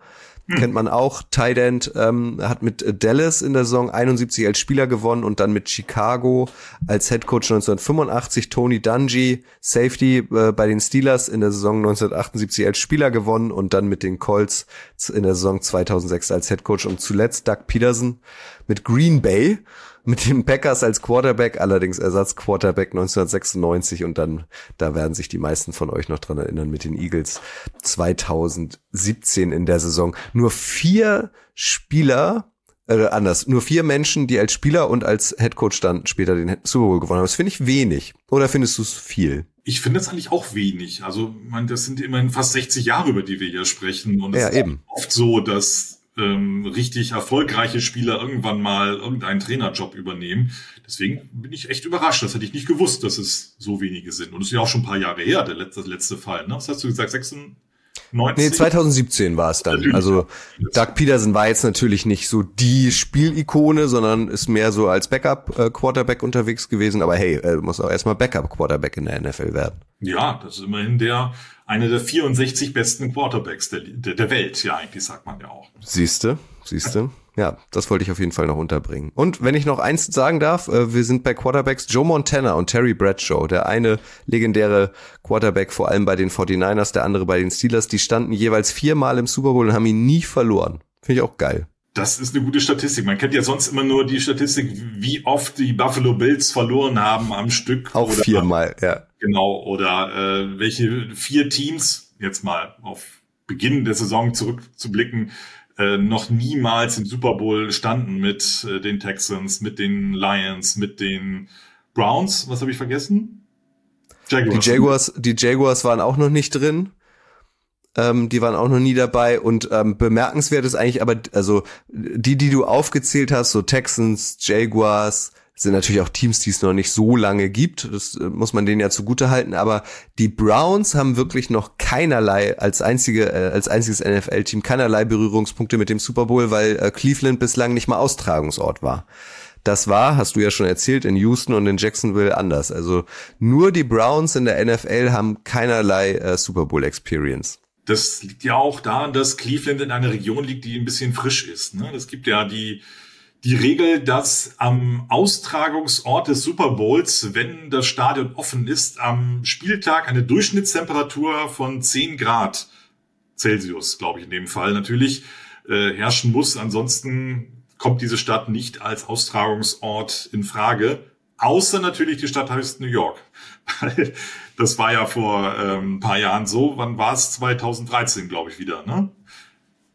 kennt man auch. Tight End ähm, hat mit Dallas in der Saison 71 als Spieler gewonnen und dann mit Chicago als Head Coach 1985. Tony Dungy, Safety äh, bei den Steelers in der Saison 1978 als Spieler gewonnen und dann mit den Colts in der Saison 2006 als Head Coach und zuletzt Doug Peterson mit Green Bay mit den Packers als Quarterback, allerdings Ersatzquarterback 1996 und dann, da werden sich die meisten von euch noch dran erinnern, mit den Eagles 2017 in der Saison. Nur vier Spieler, äh, anders, nur vier Menschen, die als Spieler und als Headcoach dann später den Super Bowl gewonnen haben. Das finde ich wenig. Oder findest du es viel? Ich finde das eigentlich auch wenig. Also, man, das sind immerhin fast 60 Jahre, über die wir hier sprechen. Und es Ja, ist eben. oft so, dass ähm, richtig erfolgreiche Spieler irgendwann mal irgendeinen Trainerjob übernehmen. Deswegen bin ich echt überrascht. Das hätte ich nicht gewusst, dass es so wenige sind. Und es ist ja auch schon ein paar Jahre her, der letzte, letzte Fall. Ne? Was hast du gesagt? 96? Nee, 2017 war es dann. Also Doug Peterson war jetzt natürlich nicht so die Spielikone, sondern ist mehr so als Backup-Quarterback unterwegs gewesen. Aber hey, er muss auch erstmal Backup-Quarterback in der NFL werden. Ja, das ist immerhin der, einer der 64 besten Quarterbacks der, der, der Welt. Ja, eigentlich sagt man ja auch. Siehste, siehste. Ja, das wollte ich auf jeden Fall noch unterbringen. Und wenn ich noch eins sagen darf, äh, wir sind bei Quarterbacks Joe Montana und Terry Bradshaw. Der eine legendäre Quarterback, vor allem bei den 49ers, der andere bei den Steelers. Die standen jeweils viermal im Super Bowl und haben ihn nie verloren. Finde ich auch geil. Das ist eine gute Statistik. Man kennt ja sonst immer nur die Statistik, wie oft die Buffalo Bills verloren haben am Stück. Auch oder, viermal, ja. Genau. Oder äh, welche vier Teams, jetzt mal auf Beginn der Saison zurückzublicken, äh, noch niemals im Super Bowl standen mit äh, den Texans, mit den Lions, mit den Browns. Was habe ich vergessen? Die Jaguars, die Jaguars waren auch noch nicht drin. Ähm, die waren auch noch nie dabei und ähm, bemerkenswert ist eigentlich aber, also die, die du aufgezählt hast, so Texans, Jaguars, sind natürlich auch Teams, die es noch nicht so lange gibt. Das äh, muss man denen ja zugute halten. Aber die Browns haben wirklich noch keinerlei als einzige, äh, als einziges NFL-Team keinerlei Berührungspunkte mit dem Super Bowl, weil äh, Cleveland bislang nicht mal Austragungsort war. Das war, hast du ja schon erzählt, in Houston und in Jacksonville anders. Also nur die Browns in der NFL haben keinerlei Super Bowl Experience. Das liegt ja auch daran, dass Cleveland in einer Region liegt, die ein bisschen frisch ist. Ne? Es gibt ja die, die Regel, dass am Austragungsort des Super Bowls, wenn das Stadion offen ist, am Spieltag eine Durchschnittstemperatur von 10 Grad Celsius, glaube ich in dem Fall natürlich, äh, herrschen muss. Ansonsten kommt diese Stadt nicht als Austragungsort in Frage. Außer natürlich die Stadt heißt New York. das war ja vor ähm, ein paar Jahren so. Wann war es? 2013, glaube ich, wieder. Ne?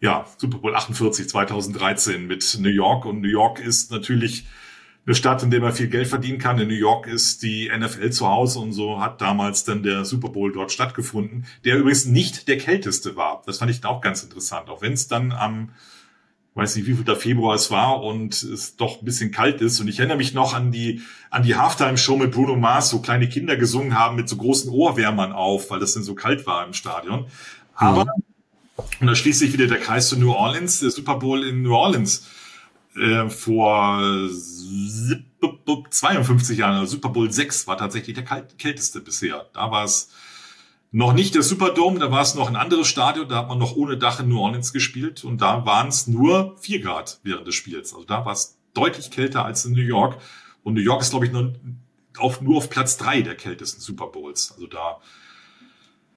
ja, Super Bowl 48 2013 mit New York. Und New York ist natürlich eine Stadt, in der man viel Geld verdienen kann. In New York ist die NFL zu Hause und so hat damals dann der Super Bowl dort stattgefunden, der übrigens nicht der kälteste war. Das fand ich auch ganz interessant. Auch wenn es dann am, weiß nicht, wie viel der Februar es war und es doch ein bisschen kalt ist. Und ich erinnere mich noch an die, an die Halftime-Show mit Bruno Mars, wo kleine Kinder gesungen haben mit so großen Ohrwärmern auf, weil das dann so kalt war im Stadion. Aber mhm und da schließt sich wieder der Kreis zu New Orleans, der Super Bowl in New Orleans äh, vor 52 Jahren, also Super Bowl 6 war tatsächlich der kälteste bisher. Da war es noch nicht der Superdome, da war es noch ein anderes Stadion, da hat man noch ohne Dach in New Orleans gespielt und da waren es nur 4 Grad während des Spiels. Also da war es deutlich kälter als in New York. Und New York ist, glaube ich, nur auf, nur auf Platz 3 der kältesten Super Bowls. Also da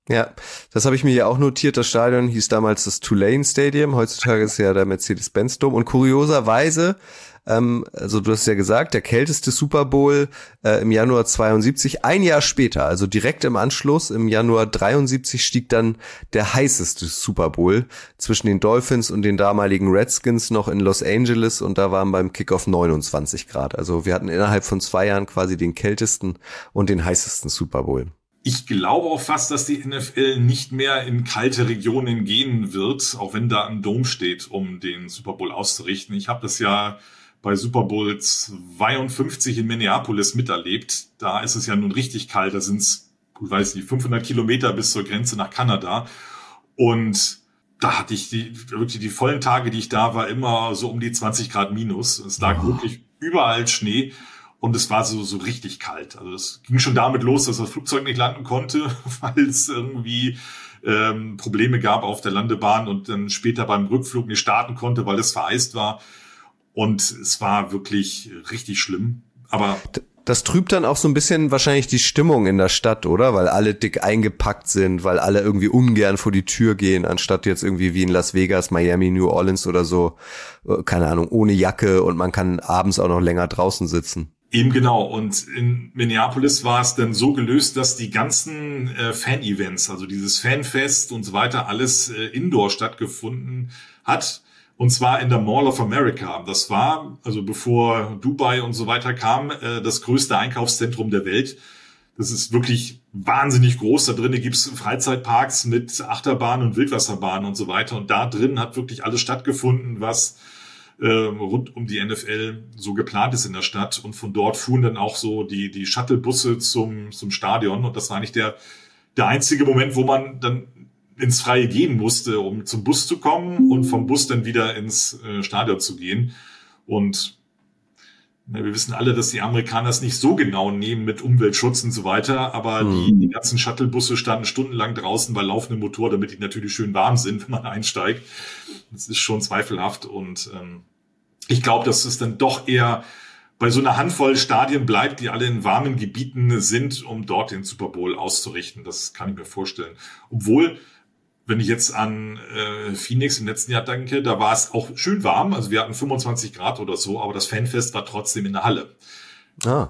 ja, das habe ich mir ja auch notiert. Das Stadion hieß damals das Tulane Stadium. Heutzutage ist ja der Mercedes-Benz Dome. Und kurioserweise, ähm, also du hast ja gesagt, der kälteste Super Bowl äh, im Januar 72. Ein Jahr später, also direkt im Anschluss, im Januar 73 stieg dann der heißeste Super Bowl zwischen den Dolphins und den damaligen Redskins noch in Los Angeles. Und da waren beim Kickoff 29 Grad. Also wir hatten innerhalb von zwei Jahren quasi den kältesten und den heißesten Super Bowl ich glaube auch fast, dass die NFL nicht mehr in kalte Regionen gehen wird, auch wenn da ein Dom steht, um den Super Bowl auszurichten. Ich habe das ja bei Super Bowl 52 in Minneapolis miterlebt. Da ist es ja nun richtig kalt. Da sind es, ich weiß nicht, 500 Kilometer bis zur Grenze nach Kanada. Und da hatte ich die, wirklich die vollen Tage, die ich da war, immer so um die 20 Grad minus. Es lag oh. wirklich überall Schnee. Und es war so, so richtig kalt. Also es ging schon damit los, dass das Flugzeug nicht landen konnte, weil es irgendwie ähm, Probleme gab auf der Landebahn und dann später beim Rückflug nicht starten konnte, weil es vereist war. Und es war wirklich richtig schlimm. Aber das trübt dann auch so ein bisschen wahrscheinlich die Stimmung in der Stadt, oder? Weil alle dick eingepackt sind, weil alle irgendwie ungern vor die Tür gehen, anstatt jetzt irgendwie wie in Las Vegas, Miami, New Orleans oder so, äh, keine Ahnung, ohne Jacke und man kann abends auch noch länger draußen sitzen. Eben genau. Und in Minneapolis war es dann so gelöst, dass die ganzen äh, Fan-Events, also dieses Fanfest und so weiter, alles äh, indoor stattgefunden hat. Und zwar in der Mall of America. Das war, also bevor Dubai und so weiter kam, äh, das größte Einkaufszentrum der Welt. Das ist wirklich wahnsinnig groß. Da drinnen gibt's Freizeitparks mit Achterbahnen und Wildwasserbahnen und so weiter. Und da drin hat wirklich alles stattgefunden, was äh, rund um die NFL so geplant ist in der Stadt. Und von dort fuhren dann auch so die, die Shuttlebusse zum, zum Stadion. Und das war nicht der, der einzige Moment, wo man dann ins Freie gehen musste, um zum Bus zu kommen und vom Bus dann wieder ins äh, Stadion zu gehen. Und na, wir wissen alle, dass die Amerikaner es nicht so genau nehmen mit Umweltschutz und so weiter, aber mhm. die, die ganzen Shuttlebusse standen stundenlang draußen bei laufendem Motor, damit die natürlich schön warm sind, wenn man einsteigt. Das ist schon zweifelhaft und ähm, ich glaube, dass es dann doch eher bei so einer Handvoll Stadien bleibt, die alle in warmen Gebieten sind, um dort den Super Bowl auszurichten. Das kann ich mir vorstellen. Obwohl, wenn ich jetzt an äh, Phoenix im letzten Jahr denke, da war es auch schön warm. Also wir hatten 25 Grad oder so, aber das Fanfest war trotzdem in der Halle. Ah.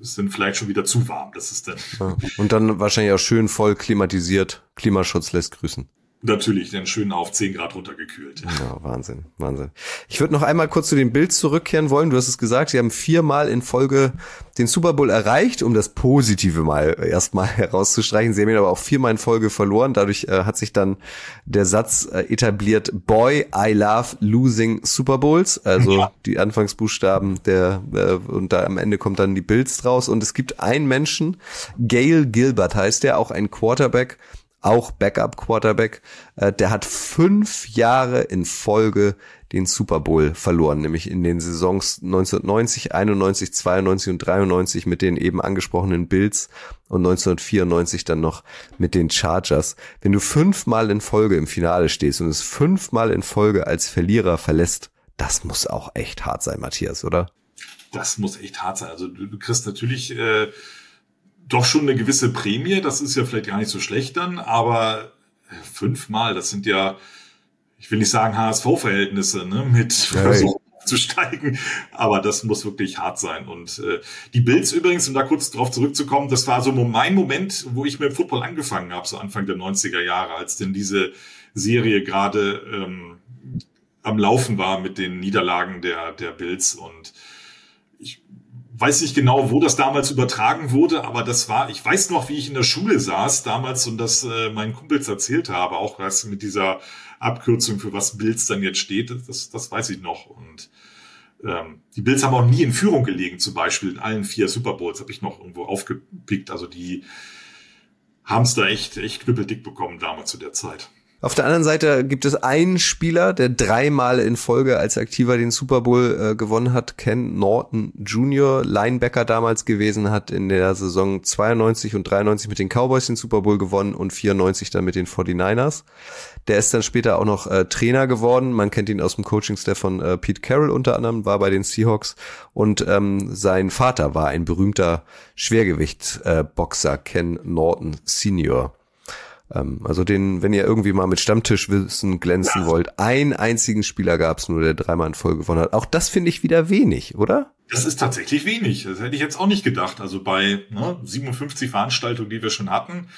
Es sind vielleicht schon wieder zu warm. Das ist dann. Ja. Und dann wahrscheinlich auch schön voll klimatisiert. Klimaschutz lässt grüßen. Natürlich, dann schön auf 10 Grad runtergekühlt. Ja, Wahnsinn, Wahnsinn. Ich würde noch einmal kurz zu dem Bild zurückkehren wollen. Du hast es gesagt, sie haben viermal in Folge den Super Bowl erreicht, um das Positive mal erstmal herauszustreichen. Sie haben ihn aber auch viermal in Folge verloren. Dadurch äh, hat sich dann der Satz äh, etabliert, Boy, I love losing Super Bowls. Also ja. die Anfangsbuchstaben der, äh, und da am Ende kommt dann die Bills draus. Und es gibt einen Menschen, Gail Gilbert heißt der, auch ein Quarterback, auch Backup-Quarterback, äh, der hat fünf Jahre in Folge den Super Bowl verloren, nämlich in den Saisons 1990, 91, 92 und 93 mit den eben angesprochenen Bills und 1994 dann noch mit den Chargers. Wenn du fünfmal in Folge im Finale stehst und es fünfmal in Folge als Verlierer verlässt, Das muss auch echt hart sein, Matthias, oder? Das muss echt hart sein. Also du, kriegst natürlich äh, doch schon eine gewisse Prämie. Das ist ja vielleicht gar nicht so schlecht dann, aber äh, fünfmal, das sind ja, ich will nicht sagen HSV-Verhältnisse, ne, mit Ja, Versuch zu steigen, aber das muss wirklich hart sein. Und äh, die Bills übrigens, um da kurz drauf zurückzukommen, das war so mein Moment, wo ich mit dem Football angefangen habe, so Anfang der 90er Jahre, als denn diese Serie gerade ähm, am Laufen war mit den Niederlagen der, der Bills und weiß nicht genau, wo das damals übertragen wurde, aber das war, ich weiß noch, wie ich in der Schule saß damals und das äh, meinen Kumpels erzählt habe, auch was mit dieser Abkürzung für was Bills dann jetzt steht, das, das weiß ich noch. Und ähm, die Bills haben auch nie in Führung gelegen, zum Beispiel in allen vier Super Bowls, habe ich noch irgendwo aufgepickt. Also die haben es da echt, echt knüppeldick bekommen damals zu der Zeit. Auf der anderen Seite gibt es einen Spieler, der dreimal in Folge als Aktiver den Super Bowl äh, gewonnen hat, Ken Norton Jr., Linebacker damals gewesen, hat in der Saison 92 und 93 mit den Cowboys den Super Bowl gewonnen und 94 dann mit den 49ers. Der ist dann später auch noch äh, Trainer geworden. Man kennt ihn aus dem Coaching-Staff von äh, Pete Carroll unter anderem, war bei den Seahawks und ähm, sein Vater war ein berühmter Schwergewicht-Boxer, äh, Ken Norton Senior. Ähm, also den, wenn ihr irgendwie mal mit Stammtischwissen glänzen ja. wollt, einen einzigen Spieler gab es nur, der dreimal in Folge gewonnen hat. Auch das finde ich wieder wenig, oder? Das ist tatsächlich wenig. Das hätte ich jetzt auch nicht gedacht. Also bei ne, 57 Veranstaltungen, die wir schon hatten.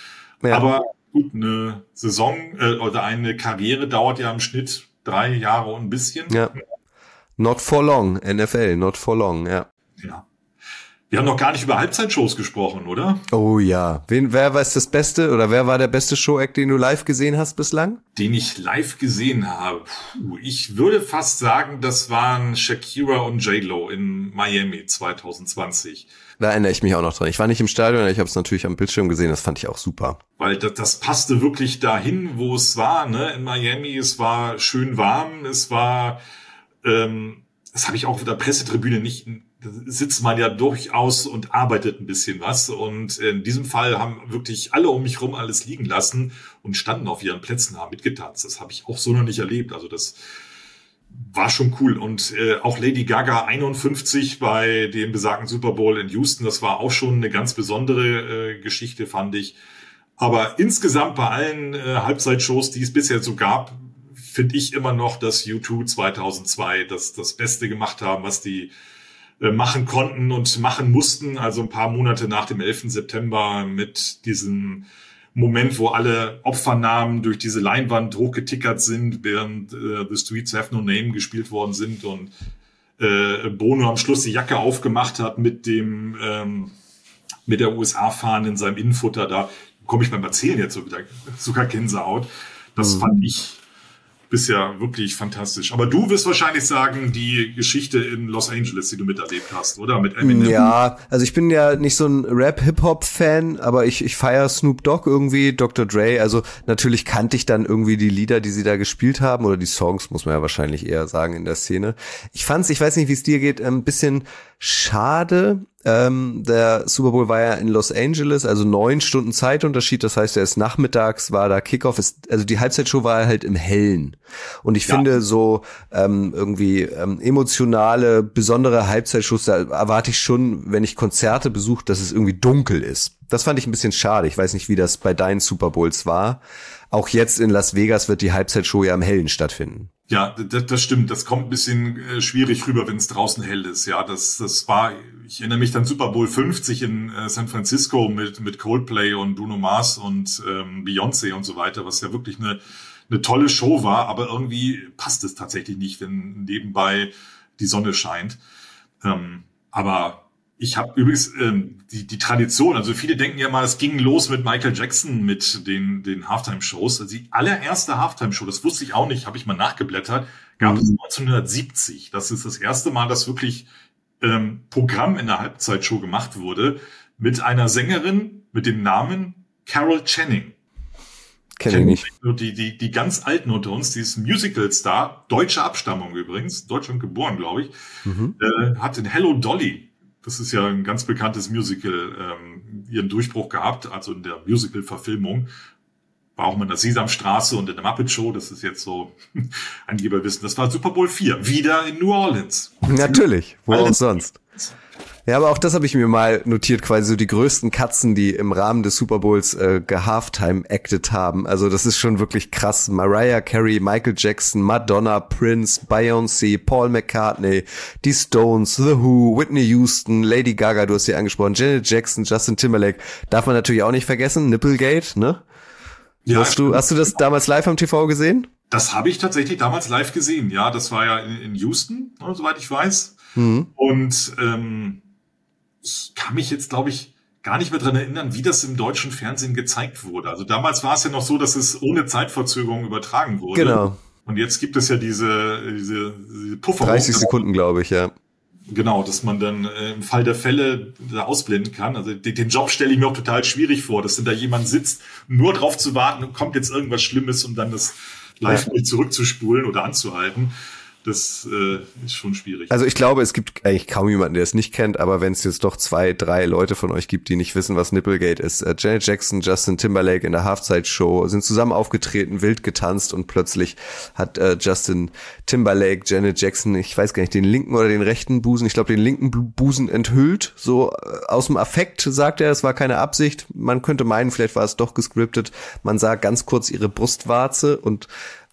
Ja. Aber gut, eine Saison äh, oder eine Karriere dauert ja im Schnitt drei Jahre und ein bisschen. Ja. Not for long, NFL, not for long, ja. Wir haben noch gar nicht über Halbzeitshows gesprochen, oder? Oh ja. Wen, wer war das Beste oder wer war der beste Show-Act, den du live gesehen hast bislang? Den ich live gesehen habe. Puh, ich würde fast sagen, das waren Shakira und J-Lo in Miami 2020. Da erinnere ich mich auch noch dran. Ich war nicht im Stadion, ich habe es natürlich am Bildschirm gesehen, das fand ich auch super. Weil das, das passte wirklich dahin, wo es war, ne? In Miami, es war schön warm, es war, ähm, das habe ich auch auf der Pressetribüne nicht sitzt man ja durchaus und arbeitet ein bisschen was. Und in diesem Fall haben wirklich alle um mich rum alles liegen lassen und standen auf ihren Plätzen, haben mitgetanzt. Das habe ich auch so noch nicht erlebt. Also das war schon cool. Und äh, auch Lady Gaga 51 bei dem besagten Super Bowl in Houston, das war auch schon eine ganz besondere äh, Geschichte, fand ich. Aber insgesamt bei allen äh, Halbzeitshows, die es bisher so gab, finde ich immer noch, dass U2 2002 das, das Beste gemacht haben, was die machen konnten und machen mussten. Also ein paar Monate nach dem 11. September mit diesem Moment, wo alle Opfernamen durch diese Leinwand hochgetickert sind, während äh, The Streets Have No Name gespielt worden sind und äh, Bono am Schluss die Jacke aufgemacht hat mit dem ähm, mit der USA-Fahne in seinem Innenfutter. Da komme ich beim Erzählen jetzt so wieder sogar Gänsehaut. Das mhm. fand ich bisher wirklich fantastisch. Aber du wirst wahrscheinlich sagen, die Geschichte in Los Angeles, die du miterlebt hast, oder? Mit Eminem. Ja, also ich bin ja nicht so ein Rap-Hip-Hop-Fan, aber ich, ich feiere Snoop Dogg irgendwie, Dr. Dre. Also natürlich kannte ich dann irgendwie die Lieder, die sie da gespielt haben, oder die Songs, muss man ja wahrscheinlich eher sagen, in der Szene. Ich fand's, ich weiß nicht, wie es dir geht, ein bisschen schade, ähm, der Super Bowl war ja in Los Angeles, also neun Stunden Zeitunterschied. Das heißt, er ist nachmittags, war da Kickoff. Ist, also die Halbzeitshow war halt im Hellen. Und ich ja. finde so ähm, irgendwie ähm, emotionale, besondere Halbzeitshows, da erwarte ich schon, wenn ich Konzerte besuche, dass es irgendwie dunkel ist. Das fand ich ein bisschen schade. Ich weiß nicht, wie das bei deinen Super Bowls war. Auch jetzt in Las Vegas wird die Halbzeitshow ja im Hellen stattfinden. Ja, das, das stimmt. Das kommt ein bisschen äh, schwierig rüber, wenn es draußen hell ist. Ja, das, das war, ich erinnere mich dann Super Bowl 50 in äh, San Francisco mit, mit Coldplay und Bruno Mars und ähm, Beyoncé und so weiter, was ja wirklich eine, eine tolle Show war, aber irgendwie passt es tatsächlich nicht, wenn nebenbei die Sonne scheint. Ähm, aber ich habe übrigens ähm, die, die Tradition, also viele denken ja mal, es ging los mit Michael Jackson mit den, den Halftime-Shows. Also die allererste Halftime-Show, das wusste ich auch nicht, habe ich mal nachgeblättert, gab mhm. es 1970. Das ist das erste Mal, dass wirklich ähm, Programm in der Halbzeitshow gemacht wurde mit einer Sängerin mit dem Namen Carol Channing. Kenne ich nicht. Nur die, die, die ganz Alten unter uns, die ist Musical-Star, deutsche Abstammung übrigens, Deutschland geboren, glaube ich, mhm. äh, hat in Hello Dolly das ist ja ein ganz bekanntes Musical, ähm, ihren Durchbruch gehabt, also in der Musical-Verfilmung. war auch mal in der Sesamstraße und in der Muppet Show, das ist jetzt so Angeberwissen. Das war Super Bowl 4, wieder in New Orleans. Natürlich, wo auch sonst. Ja, aber auch das habe ich mir mal notiert, quasi so die größten Katzen, die im Rahmen des Super Bowls äh, gehalftime-acted haben. Also das ist schon wirklich krass. Mariah Carey, Michael Jackson, Madonna, Prince, Beyoncé, Paul McCartney, die Stones, The Who, Whitney Houston, Lady Gaga, du hast sie angesprochen, Janet Jackson, Justin Timberlake. Darf man natürlich auch nicht vergessen, Nipplegate, ne? Ja, hast, du, hast du das damals live am TV gesehen? Das habe ich tatsächlich damals live gesehen. Ja, das war ja in, in Houston, ne, soweit ich weiß. Mhm. Und ähm, ich kann mich jetzt, glaube ich, gar nicht mehr dran erinnern, wie das im deutschen Fernsehen gezeigt wurde. Also damals war es ja noch so, dass es ohne Zeitverzögerung übertragen wurde. Genau. Und jetzt gibt es ja diese, diese, diese Puffer. 30 Sekunden, glaube ich, ja. Genau, dass man dann äh, im Fall der Fälle da ausblenden kann. Also den, Job stelle ich mir auch total schwierig vor, dass dann da jemand sitzt, nur drauf zu warten, kommt jetzt irgendwas Schlimmes, um dann das Live-Bild zurückzuspulen oder anzuhalten. Das äh, ist schon schwierig. Also ich glaube, es gibt eigentlich kaum jemanden, der es nicht kennt, aber wenn es jetzt doch zwei, drei Leute von euch gibt, die nicht wissen, was Nipplegate ist. Äh, Janet Jackson, Justin Timberlake in der Halftime-Show sind zusammen aufgetreten, wild getanzt und plötzlich hat äh, Justin Timberlake, Janet Jackson, ich weiß gar nicht, den linken oder den rechten Busen, ich glaube den linken Bu- Busen enthüllt, so äh, aus dem Affekt sagt er, es war keine Absicht. Man könnte meinen, vielleicht war es doch gescriptet. Man sah ganz kurz ihre Brustwarze und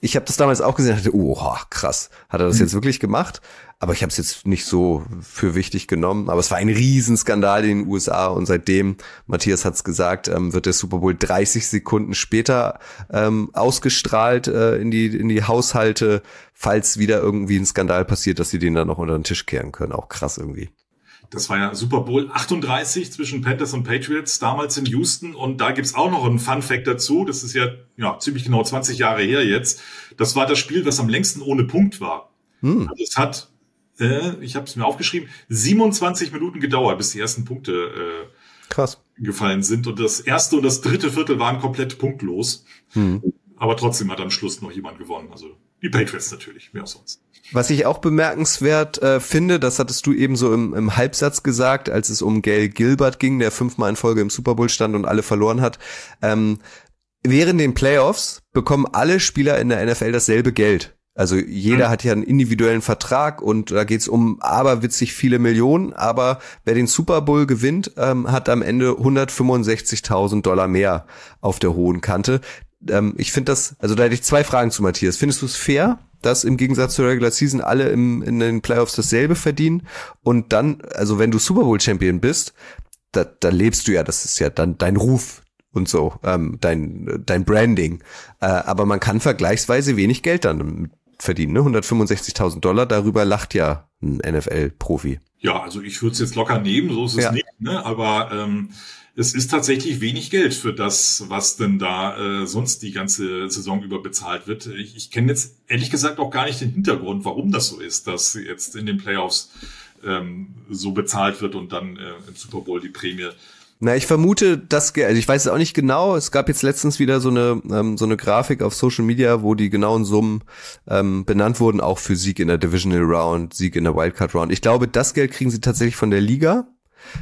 ich habe das damals auch gesehen und dachte, oha, krass, hat er das jetzt wirklich gemacht? Aber ich habe es jetzt nicht so für wichtig genommen. Aber es war ein Riesenskandal in den USA und seitdem, Matthias hat's gesagt, ähm, wird der Super Bowl 30 Sekunden später ähm, ausgestrahlt äh, in die in die Haushalte, falls wieder irgendwie ein Skandal passiert, dass sie den dann noch unter den Tisch kehren können. Auch krass irgendwie. Das war ja Super Bowl 38 zwischen Panthers und Patriots, damals in Houston. Und da gibt's auch noch einen Fun Fact dazu. Das ist ja, ja ziemlich genau 20 Jahre her jetzt. Das war das Spiel, das am längsten ohne Punkt war. Also es hat, äh, ich habe es mir aufgeschrieben, 27 Minuten gedauert, bis die ersten Punkte äh, Krass. gefallen sind. Und das erste und das dritte Viertel waren komplett punktlos. Aber trotzdem hat am Schluss noch jemand gewonnen. Also die Patriots natürlich, wie auch sonst. Was ich auch bemerkenswert äh, finde, das hattest du eben so im, im Halbsatz gesagt, als es um Gail Gilbert ging, der fünfmal in Folge im Super Bowl stand und alle verloren hat. Ähm, während den Playoffs bekommen alle Spieler in der NFL dasselbe Geld. Also jeder hat ja einen individuellen Vertrag und da geht's um aberwitzig viele Millionen, aber wer den Super Bowl gewinnt, ähm, hat am Ende 165.000 Dollar mehr auf der hohen Kante. Ähm, ich finde das, also da hätte ich zwei Fragen zu Matthias. Findest du es fair, dass im Gegensatz zur Regular Season alle im, in den Playoffs dasselbe verdienen? Und dann, also wenn du Super Bowl Champion bist, da, da lebst du ja, das ist ja dann dein Ruf und so, ähm, dein, dein Branding. Äh, aber man kann vergleichsweise wenig Geld dann verdienen, ne? 165.000 Dollar, darüber lacht ja ein NFL-Profi. Ja, also ich würde es jetzt locker nehmen, so ist es Ja. nicht, ne? aber ähm, es ist tatsächlich wenig Geld für das, was denn da äh, sonst die ganze Saison über bezahlt wird. Ich, ich kenne jetzt ehrlich gesagt auch gar nicht den Hintergrund, warum das so ist, dass jetzt in den Playoffs ähm, so bezahlt wird und dann äh, im Super Bowl die Prämie. Na, ich vermute, dass, also ich weiß es auch nicht genau. Es gab jetzt letztens wieder so eine ähm, so eine Grafik auf Social Media, wo die genauen Summen ähm, benannt wurden, auch für Sieg in der Divisional Round, Sieg in der Wildcard Round. Ich glaube, das Geld kriegen sie tatsächlich von der Liga,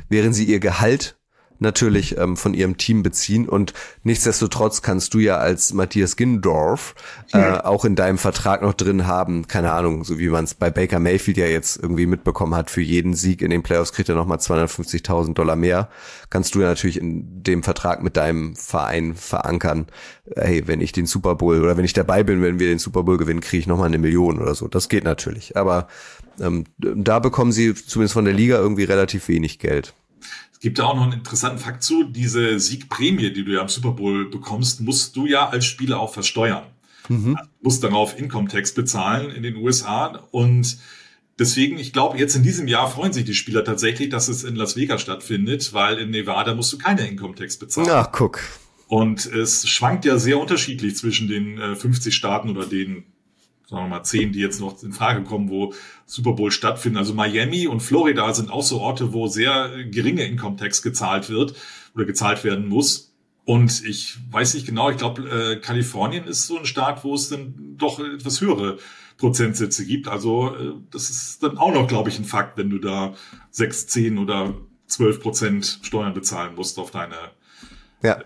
während sie ihr Gehalt natürlich ähm, von ihrem Team beziehen. Und nichtsdestotrotz kannst du ja als Matthias Gindorf äh, auch in deinem Vertrag noch drin haben, keine Ahnung, so wie man es bei Baker Mayfield ja jetzt irgendwie mitbekommen hat, für jeden Sieg in den Playoffs kriegt er nochmal 250.000 Dollar mehr, kannst du ja natürlich in dem Vertrag mit deinem Verein verankern, hey, wenn ich den Super Bowl oder wenn ich dabei bin, wenn wir den Super Bowl gewinnen, kriege ich nochmal eine Million oder so, das geht natürlich, aber ähm, da bekommen sie zumindest von der Liga irgendwie relativ wenig Geld. Gibt ja auch noch einen interessanten Fakt zu, diese Siegprämie, die du ja im Super Bowl bekommst, musst du ja als Spieler auch versteuern. Mhm. Also, du musst darauf Income Tax bezahlen in den USA und Deswegen, ich glaube, jetzt in diesem Jahr freuen sich die Spieler tatsächlich, dass es in Las Vegas stattfindet, weil in Nevada musst du keine Income Tax bezahlen. Ach, guck. Und es schwankt ja sehr unterschiedlich zwischen den äh, 50 Staaten oder den, sagen wir mal, 10, die jetzt noch in Frage kommen, wo Super Bowl stattfinden. Also Miami und Florida sind auch so Orte, wo sehr geringe Income Tax gezahlt wird oder gezahlt werden muss. Und ich weiß nicht genau, ich glaube, äh, Kalifornien ist so ein Staat, wo es dann doch etwas höhere Prozentsätze gibt. Also äh, das ist dann auch noch, glaube ich, ein Fakt, wenn du da 6, 10 oder 12 Prozent Steuern bezahlen musst auf deine Ja.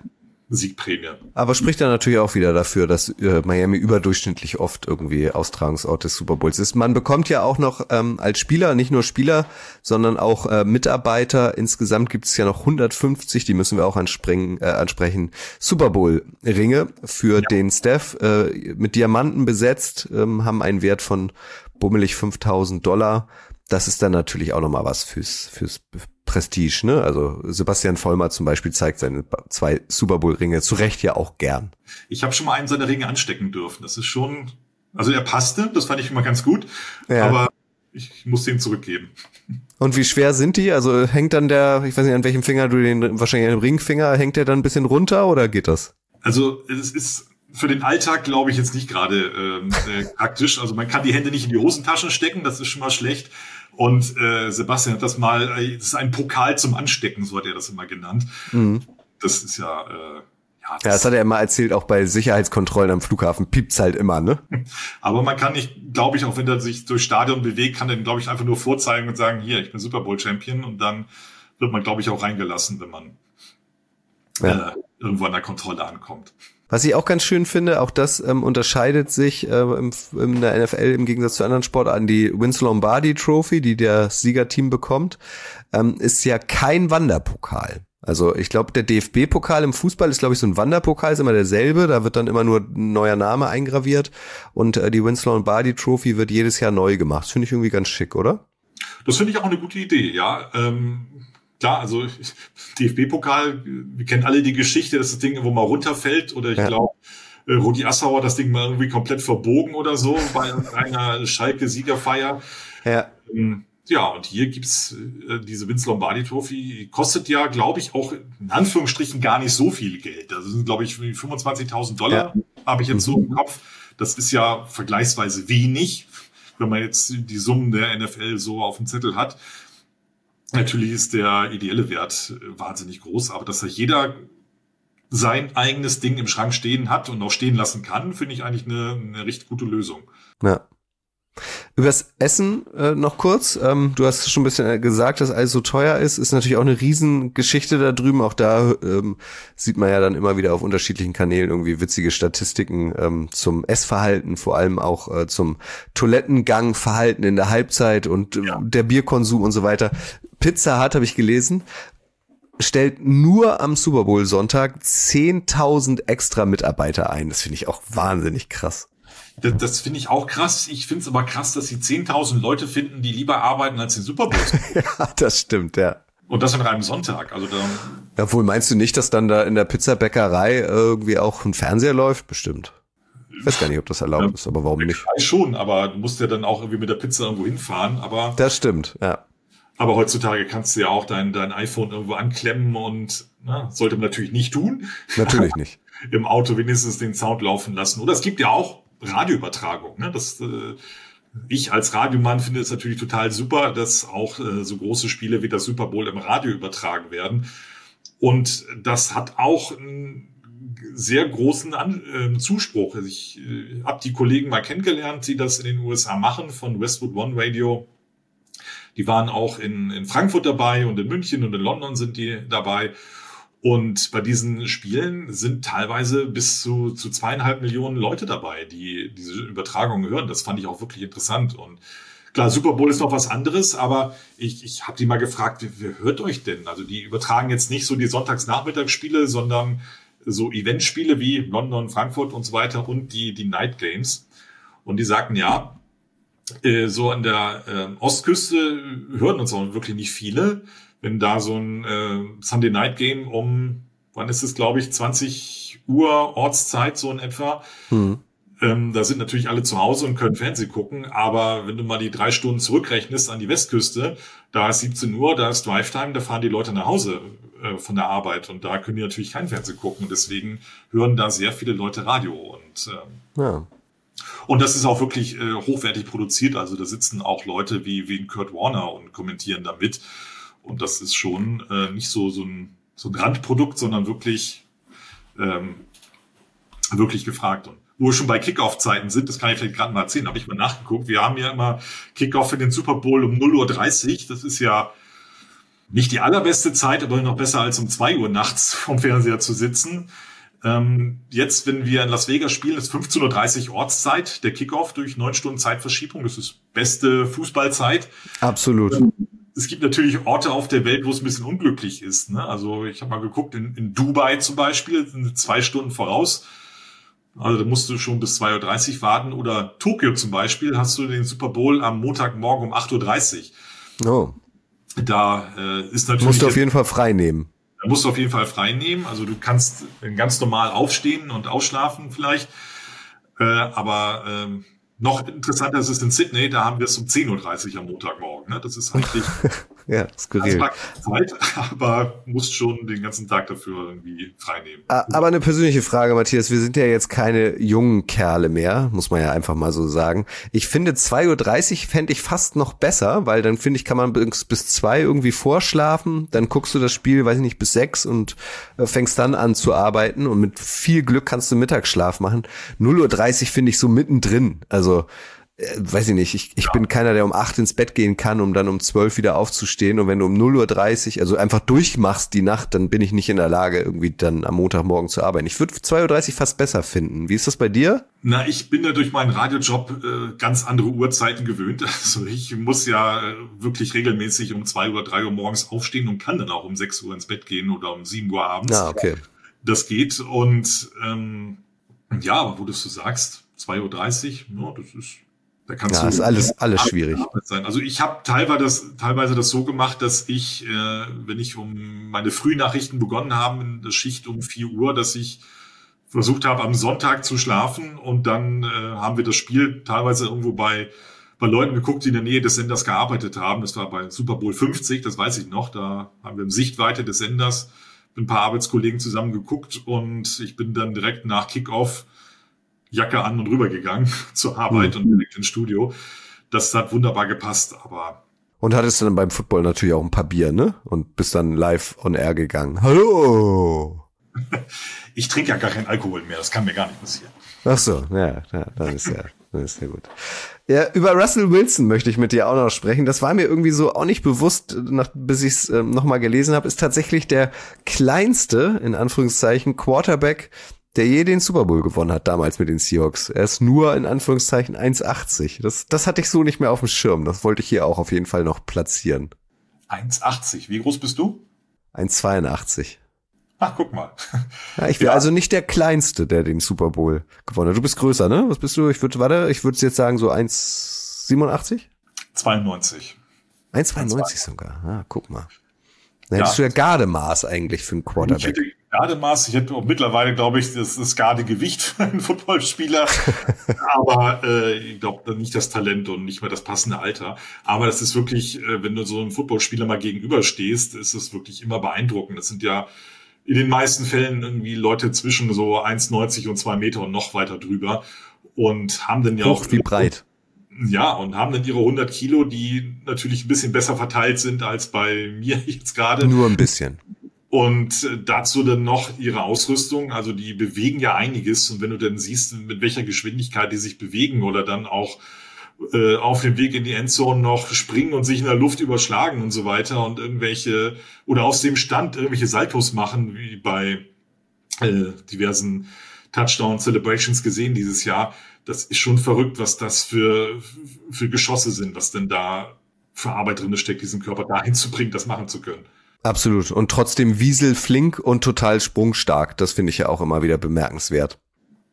Siegprämie. Aber spricht dann natürlich auch wieder dafür, dass äh, Miami überdurchschnittlich oft irgendwie Austragungsort des Super Bowls ist. Man bekommt ja auch noch ähm, als Spieler, nicht nur Spieler, sondern auch äh, Mitarbeiter. Insgesamt gibt es ja noch 150, die müssen wir auch anspringen, äh, ansprechen, Super Bowl-Ringe für ja. den Staff. Äh, mit Diamanten besetzt, ähm, haben einen Wert von bummelig 5000 Dollar. Das ist dann natürlich auch nochmal was fürs, fürs Prestige, ne? Also Sebastian Vollmer zum Beispiel zeigt seine zwei Super Bowl Ringe zu Recht ja auch gern. Ich habe schon mal einen seiner Ringe anstecken dürfen. Das ist schon, also er passte, das fand ich immer ganz gut, ja. aber ich muss den zurückgeben. Und wie schwer sind die? Also hängt dann der, ich weiß nicht, an welchem Finger du den, wahrscheinlich an dem Ringfinger, hängt der dann ein bisschen runter oder geht das? Also es ist für den Alltag, glaube ich, jetzt nicht gerade ähm, äh, praktisch. Also man kann die Hände nicht in die Hosentaschen stecken, das ist schon mal schlecht. Und äh, Sebastian hat das mal, äh, das ist ein Pokal zum Anstecken, so hat er das immer genannt. Mhm. Das ist ja, äh, ja, das, ja, das hat er immer erzählt, auch bei Sicherheitskontrollen am Flughafen piept's halt immer, ne? Aber man kann nicht, glaube ich, auch wenn er sich durch Stadion bewegt, kann er, glaube ich, einfach nur vorzeigen und sagen, hier, ich bin Super Bowl Champion und dann wird man, glaube ich, auch reingelassen, wenn man ja. äh, irgendwo an der Kontrolle ankommt. Was ich auch ganz schön finde, auch das ähm, unterscheidet sich äh, im, in der NFL im Gegensatz zu anderen Sportarten. Die Vince Lombardi Trophy, die der Siegerteam bekommt, ähm, ist ja kein Wanderpokal. Also ich glaube, der DFB-Pokal im Fußball ist, glaube ich, so ein Wanderpokal, ist immer derselbe. Da wird dann immer nur ein neuer Name eingraviert. Und äh, die Vince Lombardi Trophy wird jedes Jahr neu gemacht. Finde ich irgendwie ganz schick, oder? Das finde ich auch eine gute Idee, ja. Ähm klar, also DFB-Pokal, wir kennen alle die Geschichte, dass das Ding irgendwo mal runterfällt oder ich ja. glaube, äh, Rudi Assauer das Ding mal irgendwie komplett verbogen oder so bei einer Schalke-Siegerfeier. Ja. Ähm, ja, und hier gibt's äh, diese Vince Lombardi Trophy, kostet ja, glaube ich, auch in Anführungsstrichen gar nicht so viel Geld. Das sind, glaube ich, 25.000 Dollar, ja. habe ich jetzt so im Kopf. Das ist ja vergleichsweise wenig, wenn man jetzt die Summen der NFL so auf dem Zettel hat. Natürlich ist der ideelle Wert äh, wahnsinnig groß, aber dass da jeder sein eigenes Ding im Schrank stehen hat und auch stehen lassen kann, finde ich eigentlich eine, eine richtig gute Lösung. Ja. Übers Essen äh, noch kurz. Ähm, du hast schon ein bisschen äh, gesagt, dass alles so teuer ist. Ist natürlich auch eine Riesengeschichte da drüben. Auch da ähm, sieht man ja dann immer wieder auf unterschiedlichen Kanälen irgendwie witzige Statistiken ähm, zum Essverhalten, vor allem auch äh, zum Toilettengangverhalten in der Halbzeit und äh, ja. der Bierkonsum und so weiter. Pizza Hut habe ich gelesen, stellt nur am Super Bowl Sonntag 10.000 extra Mitarbeiter ein. Das finde ich auch wahnsinnig krass. Das, das finde ich auch krass. Ich finde es aber krass, dass sie 10.000 Leute finden, die lieber arbeiten als den Super Bowl. ja, das stimmt, ja. Und das an einem Sonntag. Also da ja, wohl meinst du nicht, dass dann da in der Pizzabäckerei irgendwie auch ein Fernseher läuft? Bestimmt. Ich weiß gar nicht, ob das erlaubt ja, ist, aber warum nicht? Schon, aber du musst ja dann auch irgendwie mit der Pizza irgendwo hinfahren. Aber das stimmt, ja. Aber heutzutage kannst du ja auch dein, dein iPhone irgendwo anklemmen und na, sollte man natürlich nicht tun. Natürlich nicht. Im Auto wenigstens den Sound laufen lassen. Oder es gibt ja auch Radioübertragung. Ne? Das, äh, ich als Radiomann finde es natürlich total super, dass auch äh, so große Spiele wie das Super Bowl im Radio übertragen werden. Und das hat auch einen sehr großen An äh, Zuspruch. Also ich äh, habe die Kollegen mal kennengelernt, die das in den USA machen von Westwood One Radio die waren auch in, in Frankfurt dabei und in München und in London sind die dabei. Und bei diesen Spielen sind teilweise bis zu, zu zweieinhalb Millionen Leute dabei, die diese Übertragung hören. Das fand ich auch wirklich interessant. Und klar, Super Bowl ist noch was anderes, aber ich, ich habe die mal gefragt, wer, wer hört euch denn? Also die übertragen jetzt nicht so die Sonntagsnachmittagsspiele, sondern so Eventspiele wie London, Frankfurt und so weiter und die, die Night Games. Und die sagten, ja, äh, so an der äh, Ostküste hören uns auch wirklich nicht viele. Wenn da so ein äh, Sunday Night Game um, wann ist es, glaube ich, 20 Uhr Ortszeit so in etwa. Mhm. Ähm, da sind natürlich alle zu Hause und können Fernsehen gucken, aber wenn du mal die drei Stunden zurückrechnest an die Westküste, da ist 17 Uhr, da ist Drive Time, da fahren die Leute nach Hause äh, von der Arbeit und da können die natürlich kein Fernsehen gucken. deswegen hören da sehr viele Leute Radio und ähm, ja. Und das ist auch wirklich äh, hochwertig produziert. Also da sitzen auch Leute wie, wie Kurt Warner und kommentieren damit. Und das ist schon äh, nicht so, so, ein, so ein Randprodukt, sondern wirklich, ähm, wirklich gefragt. Und wo wir schon bei Kickoff-Zeiten sind, das kann ich vielleicht gerade mal erzählen, habe ich mal nachgeguckt. Wir haben ja immer Kickoff für den Super Bowl um 0.30 Uhr. Das ist ja nicht die allerbeste Zeit, aber noch besser als um 2 Uhr nachts vom Fernseher zu sitzen. Ähm, jetzt, wenn wir in Las Vegas spielen, ist 15.30 Uhr Ortszeit, der Kickoff durch neun Stunden Zeitverschiebung. Das ist beste Fußballzeit. Absolut. Es gibt natürlich Orte auf der Welt, wo es ein bisschen unglücklich ist. Ne? Also ich habe mal geguckt, in, in Dubai zum Beispiel, sind zwei Stunden voraus. Also da musst du schon bis 2.30 Uhr warten. Oder Tokio zum Beispiel, hast du den Super Bowl am Montagmorgen um 8.30 Uhr. Oh. Da äh, ist natürlich. Musst du auf jeden Fall frei nehmen. Da musst du auf jeden Fall frei nehmen. Also du kannst ganz normal aufstehen und ausschlafen vielleicht. Äh, aber ähm, noch interessanter ist es in Sydney, da haben wir es um 10.30 Uhr am Montagmorgen. Ne? Das ist eigentlich ja, skurril. Zeit, aber musst schon den ganzen Tag dafür irgendwie frei nehmen. Aber eine persönliche Frage, Matthias. Wir sind ja jetzt keine jungen Kerle mehr, muss man ja einfach mal so sagen. Ich finde 2.30 Uhr fände ich fast noch besser, weil dann finde ich, kann man bis, bis zwei irgendwie vorschlafen. Dann guckst du das Spiel, weiß ich nicht, bis sechs und äh, fängst dann an zu arbeiten und mit viel Glück kannst du Mittagsschlaf machen. 0.30 Uhr finde ich so mittendrin. Also also äh, weiß ich nicht, ich, ich ja. bin keiner, der um acht ins Bett gehen kann, um dann um zwölf wieder aufzustehen. Und wenn du um 0.30 Uhr, also einfach durchmachst die Nacht, dann bin ich nicht in der Lage, irgendwie dann am Montagmorgen zu arbeiten. Ich würde 2.30 Uhr fast besser finden. Wie ist das bei dir? Na, ich bin ja durch meinen Radiojob äh, ganz andere Uhrzeiten gewöhnt. Also ich muss ja äh, wirklich regelmäßig um zwei Uhr, drei Uhr morgens aufstehen und kann dann auch um sechs Uhr ins Bett gehen oder um sieben Uhr abends. Ja, okay. Das geht. Und ähm, ja, aber wo du so sagst, 2.30 Uhr, ja, das ist, da kannst ja, du. ist alles, alles schwierig. Sein. Also ich habe teilweise das, teilweise das so gemacht, dass ich, äh, wenn ich um meine Frühnachrichten begonnen habe, in der Schicht um 4 Uhr, dass ich versucht habe, am Sonntag zu schlafen und dann äh, haben wir das Spiel teilweise irgendwo bei bei Leuten geguckt, die in der Nähe des Senders gearbeitet haben. Das war bei Super Bowl 50, das weiß ich noch. Da haben wir im Sichtweite des Senders mit ein paar Arbeitskollegen zusammen geguckt und ich bin dann direkt nach Kickoff Jacke an und rübergegangen zur Arbeit mhm. und direkt ins Studio. Das hat wunderbar gepasst, aber. Und hattest du dann beim Football natürlich auch ein paar Bier, ne? Und bist dann live on air gegangen. Hallo! ich trinke ja gar keinen Alkohol mehr, das kann mir gar nicht passieren. Ach so, ja, ja dann ist ja, dann ist ja gut. Ja, über Russell Wilson möchte ich mit dir auch noch sprechen. Das war mir irgendwie so auch nicht bewusst, nach, bis ich es äh, nochmal gelesen habe. Ist tatsächlich der kleinste, in Anführungszeichen, Quarterback der je den Super Bowl gewonnen hat damals mit den Seahawks. Er ist nur in Anführungszeichen 1,80. Das, das hatte ich so nicht mehr auf dem Schirm. Das wollte ich hier auch auf jeden Fall noch platzieren. 1,80. Wie groß bist du? 1,82. Ach, guck mal. Ja, ich wäre ja. also nicht der Kleinste, der den Super Bowl gewonnen hat. Du bist größer, ne? Was bist du? Ich würde, warte, ich würde jetzt sagen so 1,87? 92. 1,92 sogar. Ah, guck mal. Da hättest ja. du ja Gardemaß eigentlich für einen Quarterback. Ich Gardemaß. Ich hätte auch mittlerweile, glaube ich, das ist Gardegewicht für einen Footballspieler. Aber äh, ich glaube nicht das Talent und nicht mehr das passende Alter. Aber das ist wirklich, äh, wenn du so einem Footballspieler mal gegenüberstehst, ist es wirklich immer beeindruckend. Das sind ja in den meisten Fällen irgendwie Leute zwischen so 1,90 und 2 Meter und noch weiter drüber. Und haben dann ja Hoch auch... wie breit. Ja, und haben dann ihre 100 Kilo, die natürlich ein bisschen besser verteilt sind als bei mir jetzt gerade. Nur ein bisschen. Und äh, dazu dann noch ihre Ausrüstung. Also die bewegen ja einiges. Und wenn du dann siehst, mit welcher Geschwindigkeit die sich bewegen oder dann auch äh, auf dem Weg in die Endzone noch springen und sich in der Luft überschlagen und so weiter und irgendwelche oder aus dem Stand irgendwelche Saltos machen, wie bei äh, diversen Touchdown Celebrations gesehen dieses Jahr. Das ist schon verrückt, was das für, für Geschosse sind, was denn da für Arbeit drin steckt, diesen Körper dahin zu bringen, das machen zu können. Absolut. Und trotzdem Wiesel flink und total sprungstark. Das finde ich ja auch immer wieder bemerkenswert.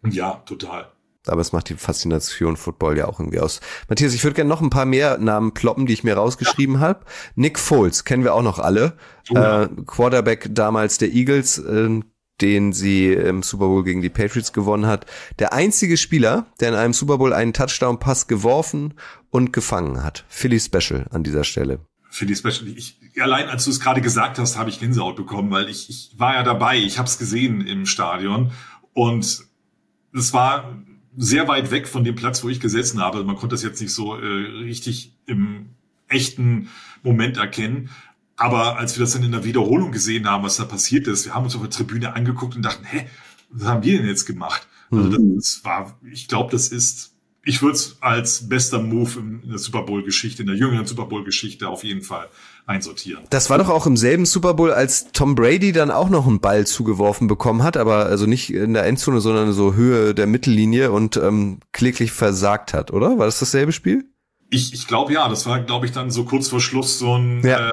Ja, total. Aber es macht die Faszination Football ja auch irgendwie aus. Matthias, ich würde gerne noch ein paar mehr Namen ploppen, die ich mir rausgeschrieben ja. habe. Nick Foles kennen wir auch noch alle. Oh ja. äh, Quarterback damals der Eagles, äh, den sie im Super Bowl gegen die Patriots gewonnen hat. Der einzige Spieler, der in einem Super Bowl einen Touchdown-Pass geworfen und gefangen hat. Philly Special an dieser Stelle. Philly Special. Ich, allein als du es gerade gesagt hast, habe ich Gänsehaut bekommen, weil ich, ich war ja dabei, ich habe es gesehen im Stadion und es war sehr weit weg von dem Platz, wo ich gesessen habe. Man konnte das jetzt nicht so äh, richtig im echten Moment erkennen. Aber als wir das dann in der Wiederholung gesehen haben, was da passiert ist, wir haben uns auf der Tribüne angeguckt und dachten, hä, was haben wir denn jetzt gemacht? Also mhm. Also das, das war, ich glaube, das ist ich würde es als bester Move in der Super Bowl-Geschichte, in der jüngeren Super Bowl-Geschichte auf jeden Fall einsortieren. Das war doch auch im selben Super Bowl, als Tom Brady dann auch noch einen Ball zugeworfen bekommen hat, aber also nicht in der Endzone, sondern so Höhe der Mittellinie und ähm, kläglich versagt hat, oder? War das dasselbe Spiel? Ich, ich glaube ja, das war, glaube ich, dann so kurz vor Schluss so ein Ja. äh,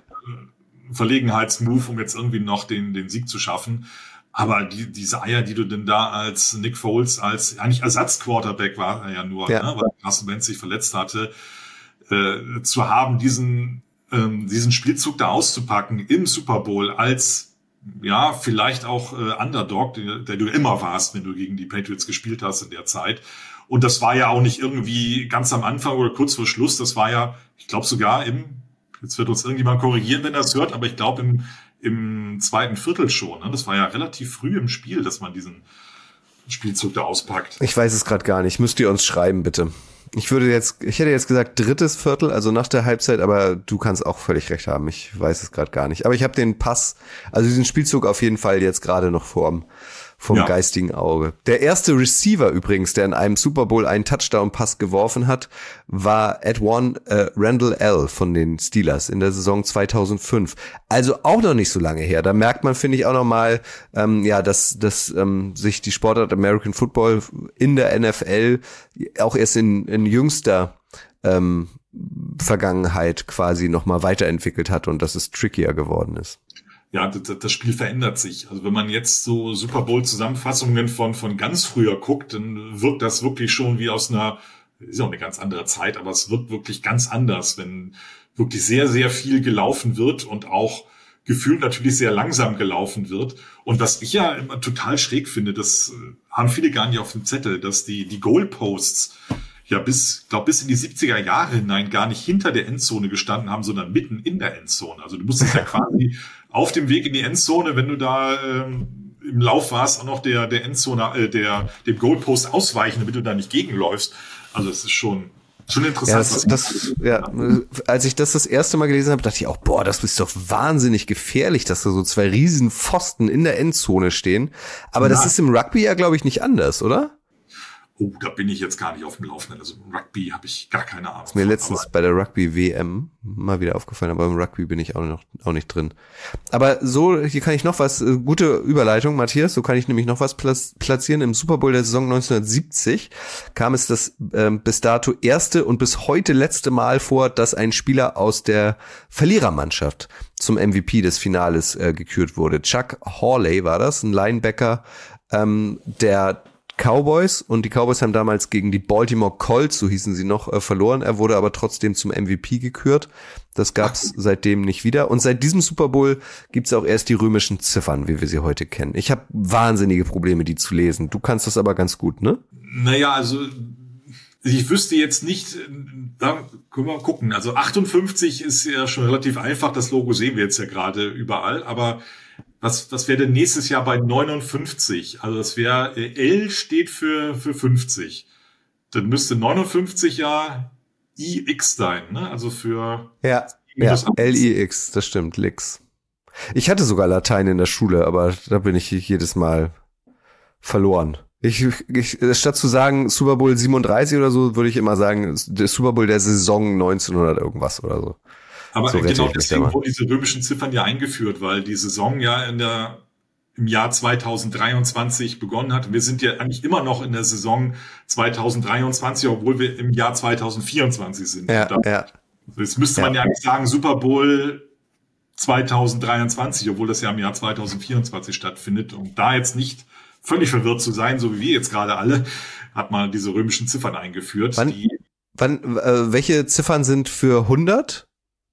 Verlegenheitsmove, um jetzt irgendwie noch den, den Sieg zu schaffen. Aber die, diese Eier, die du denn da als Nick Foles, als eigentlich Ersatzquarterback war er ja nur, Ja. ne, weil Carson Wentz sich verletzt hatte, äh, zu haben, diesen, ähm, diesen Spielzug da auszupacken im Super Bowl als ja, vielleicht auch äh, Underdog, der, der du immer warst, wenn du gegen die Patriots gespielt hast in der Zeit. Und das war ja auch nicht irgendwie ganz am Anfang oder kurz vor Schluss. Das war ja, ich glaube sogar im, jetzt wird uns irgendjemand korrigieren, wenn er es hört, aber ich glaube im, im zweiten Viertel schon. Ne? Das war ja relativ früh im Spiel, dass man diesen Spielzug da auspackt. Ich weiß es gerade gar nicht. Müsst ihr uns schreiben, bitte. Ich würde jetzt, ich hätte jetzt gesagt drittes Viertel, also nach der Halbzeit, aber du kannst auch völlig recht haben. Ich weiß es gerade gar nicht. Aber ich habe den Pass, also diesen Spielzug auf jeden Fall jetzt gerade noch vorm, vom Ja. geistigen Auge. Der erste Receiver übrigens, der in einem Super Bowl einen Touchdown-Pass geworfen hat, war Edwan äh, Randall L. von den Steelers in der Saison 2005. Also auch noch nicht so lange her. Da merkt man, finde ich, auch noch mal, ähm, ja, dass, dass ähm, sich die Sportart American Football in der NFL auch erst in, in jüngster ähm, Vergangenheit quasi noch mal weiterentwickelt hat und dass es trickier geworden ist. Ja, das, Spiel verändert sich. Also wenn man jetzt so Super Bowl Zusammenfassungen von, von ganz früher guckt, dann wirkt das wirklich schon wie aus einer, ist ja auch eine ganz andere Zeit, aber es wirkt wirklich ganz anders, wenn wirklich sehr, sehr viel gelaufen wird und auch gefühlt natürlich sehr langsam gelaufen wird. Und was ich ja immer total schräg finde, das äh, haben viele gar nicht auf dem Zettel, dass die, die Goalposts ja bis, glaube bis in die 70er Jahre hinein gar nicht hinter der Endzone gestanden haben, sondern mitten in der Endzone. Also du musstest ja quasi auf dem Weg in die Endzone, wenn du da ähm, im Lauf warst, auch noch der, der Endzone, äh, der, dem Goalpost ausweichen, damit du da nicht gegenläufst. Also es ist schon, schon Ja, interessant. das, was- das, ja, als ich das das erste Mal gelesen habe, dachte ich auch, boah, das ist doch wahnsinnig gefährlich, dass da so zwei riesen Pfosten in der Endzone stehen. Aber das Ja. ist im Rugby ja, glaube ich, nicht anders, oder? Oh, da bin ich jetzt gar nicht auf dem Laufenden. Also Rugby habe ich gar keine Ahnung. Ist mir von. letztens bei der Rugby WM mal wieder aufgefallen, aber im Rugby bin ich auch noch auch nicht drin. Aber so, hier kann ich noch was, äh, gute Überleitung, Matthias, so kann ich nämlich noch was platzieren. Im Super Bowl der Saison 1970 kam es das ähm, bis dato erste und bis heute letzte Mal vor, dass ein Spieler aus der Verlierermannschaft zum MVP des Finales äh, gekürt wurde. Chuck Hawley war das, ein Linebacker ähm, der Cowboys und die Cowboys haben damals gegen die Baltimore Colts, so hießen sie noch, äh, verloren. Er wurde aber trotzdem zum MVP gekürt. Das gab's seitdem nicht wieder. Und seit diesem Super Bowl gibt's auch erst die römischen Ziffern, wie wir sie heute kennen. Ich habe wahnsinnige Probleme, die zu lesen. Du kannst das aber ganz gut, ne? Naja, also ich wüsste jetzt nicht, äh, da können wir gucken. Also 58 ist ja schon relativ einfach, das Logo sehen wir jetzt ja gerade überall, aber was, was wäre denn nächstes Jahr bei 59? Also das wäre, äh, L steht für, für 50. Dann müsste 59 ja IX sein, ne? Also für Ja, ja. L-I-X, das stimmt, Lix. Ich hatte sogar Latein in der Schule, aber da bin ich jedes Mal verloren. Ich, ich, statt zu sagen Super Bowl 37 oder so, würde ich immer sagen, der Super Bowl der Saison 1900 irgendwas oder so. Aber So genau deswegen wurden diese römischen Ziffern ja eingeführt, weil die Saison ja in der, im Jahr 2023 begonnen hat. Wir sind ja eigentlich immer noch in der Saison 2023, obwohl wir im Jahr 2024 sind. Ja, da- ja. Jetzt müsste man ja eigentlich sagen Super Bowl 2023, obwohl das ja im Jahr 2024 stattfindet. Und da jetzt nicht völlig verwirrt zu sein, so wie wir jetzt gerade alle, hat man diese römischen Ziffern eingeführt. Wann- Wann, äh, welche Ziffern sind für 100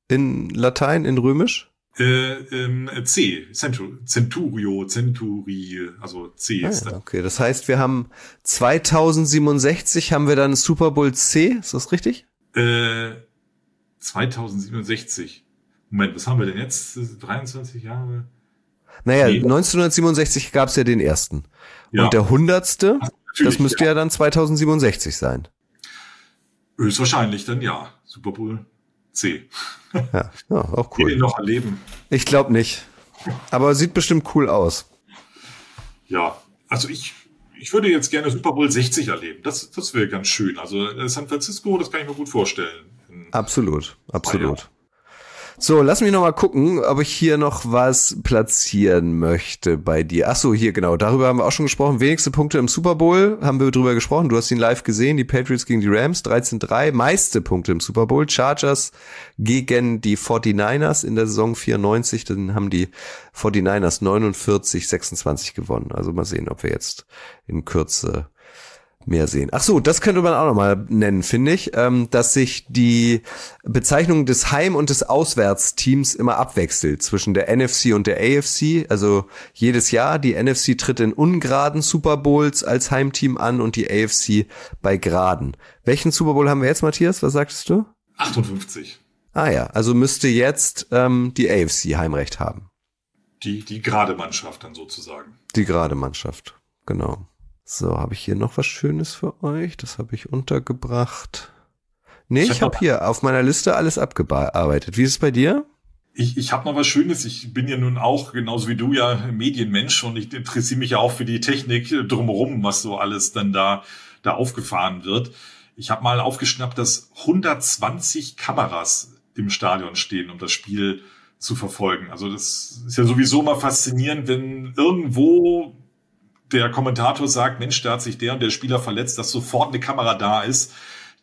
in Latein, in Römisch? Äh, ähm, C, Centu- Centurio, Centuri, also C Ah, ist ja, da. okay, das heißt, wir haben 2067 haben wir dann Super Bowl C, ist das richtig? Äh, 2067. Moment, was haben wir denn jetzt? 23 Jahre? Naja, Nee. 1967 gab es ja den ersten. Ja. Und der hundertste, das müsste ja. dann 2067 sein. Höchstwahrscheinlich dann ja. Super Bowl C. Ja, ja auch cool. den noch erleben. Ich glaube nicht. Aber sieht bestimmt cool aus. Ja, also ich, ich würde jetzt gerne Super Bowl 60 erleben. Das, das wäre ganz schön. Also äh, San Francisco, das kann ich mir gut vorstellen. Absolut, absolut. So, lass mich noch mal gucken, ob ich hier noch was platzieren möchte bei dir. Ach so, hier genau. Darüber haben wir auch schon gesprochen. Wenigste Punkte im Super Bowl haben wir drüber gesprochen. Du hast ihn live gesehen. Die Patriots gegen die Rams 13-3. Meiste Punkte im Super Bowl. Chargers gegen die 49ers in der Saison 94. Dann haben die 49ers 49-26 gewonnen. Also mal sehen, ob wir jetzt in Kürze mehr sehen. Ach so, das könnte man auch nochmal nennen, finde ich, ähm, dass sich die Bezeichnung des Heim- und des Auswärtsteams immer abwechselt zwischen der NFC und der AFC. Also jedes Jahr, die NFC tritt in ungeraden Super Bowls als Heimteam an und die AFC bei geraden. Welchen Super Bowl haben wir jetzt, Matthias? Was sagtest du? 58. Ah ja, also müsste jetzt ähm, die AFC Heimrecht haben. Die, die gerade Mannschaft dann sozusagen. Die gerade Mannschaft, genau. So, habe ich hier noch was Schönes für euch? Das habe ich untergebracht. Nee, ich, ich habe hab hier auf meiner Liste alles abgearbeitet. Wie ist es bei dir? Ich, ich habe noch was Schönes. Ich bin ja nun auch, genauso wie du, ja Medienmensch und ich interessiere mich ja auch für die Technik drumherum, was so alles dann da, da aufgefahren wird. Ich habe mal aufgeschnappt, dass 120 Kameras im Stadion stehen, um das Spiel zu verfolgen. Also das ist ja sowieso mal faszinierend, wenn irgendwo der Kommentator sagt, Mensch, da hat sich der und der Spieler verletzt, dass sofort eine Kamera da ist,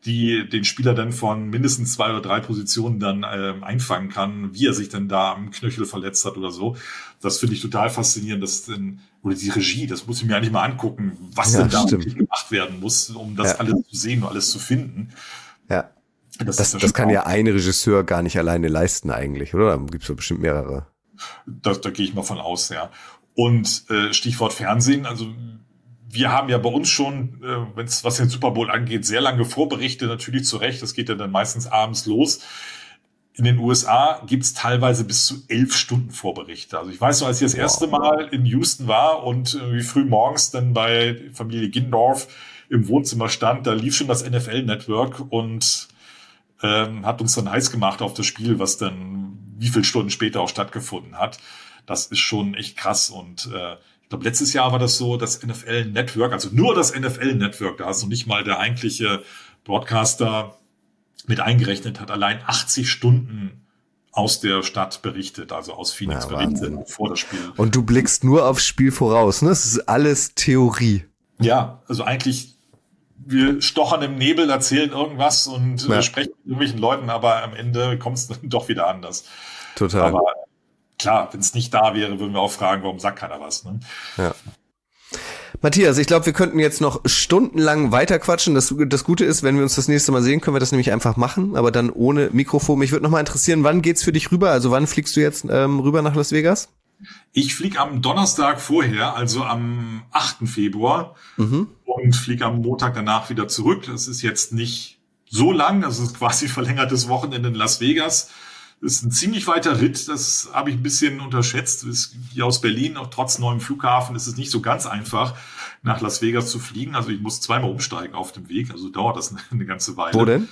die den Spieler dann von mindestens zwei oder drei Positionen dann äh, einfangen kann, wie er sich denn da am Knöchel verletzt hat oder so. Das finde ich total faszinierend, dass denn, oder die Regie, das muss ich mir eigentlich mal angucken, was ja, denn da gemacht werden muss, um das ja. alles zu sehen und alles zu finden. Ja. Das, das, das kann ja ein Regisseur gar nicht alleine leisten eigentlich, oder? Da gibt es bestimmt mehrere. Da, da gehe ich mal von aus, ja. Und äh, Stichwort Fernsehen, also wir haben ja bei uns schon, äh, wenn es was den Super Bowl angeht, sehr lange Vorberichte, natürlich zu Recht, das geht ja dann meistens abends los. In den USA gibt's teilweise bis zu elf Stunden Vorberichte. Also ich weiß noch, als ich das erste Mal in Houston war und äh, wie früh morgens dann bei Familie Gindorf im Wohnzimmer stand, da lief schon das NFL-Network und ähm, hat uns dann heiß gemacht auf das Spiel, was dann wie viele Stunden später auch stattgefunden hat. Das ist schon echt krass. Und äh, ich glaube, letztes Jahr war das so, das NFL Network, also nur das NFL Network, da ist noch nicht mal der eigentliche Broadcaster mit eingerechnet, hat allein 80 Stunden aus der Stadt berichtet, also aus Phoenix ja, berichtet vor das Spiel. Und du blickst nur aufs Spiel voraus, ne? Das ist alles Theorie. Ja, also eigentlich, wir stochern im Nebel, erzählen irgendwas und ja. sprechen mit irgendwelchen Leuten, aber am Ende kommt es dann doch wieder anders. Total. Aber klar, wenn es nicht da wäre, würden wir auch fragen, warum sagt keiner was. Ne? Ja. Matthias, ich glaube, wir könnten jetzt noch stundenlang weiterquatschen. Das, das Gute ist, wenn wir uns das nächste Mal sehen, können wir das nämlich einfach machen, aber dann ohne Mikrofon. Mich würde noch mal interessieren, wann geht's für dich rüber? Also wann fliegst du jetzt ähm, rüber nach Las Vegas? Ich fliege am Donnerstag vorher, also am 8. Februar mhm. und fliege am Montag danach wieder zurück. Das ist jetzt nicht so lang, das ist quasi verlängertes Wochenende in Las Vegas. Das ist ein ziemlich weiter Ritt, das habe ich ein bisschen unterschätzt. Hier aus Berlin, auch trotz neuem Flughafen, ist es nicht so ganz einfach, nach Las Vegas zu fliegen. Also ich muss zweimal umsteigen auf dem Weg, also dauert das eine ganze Weile. Wo denn?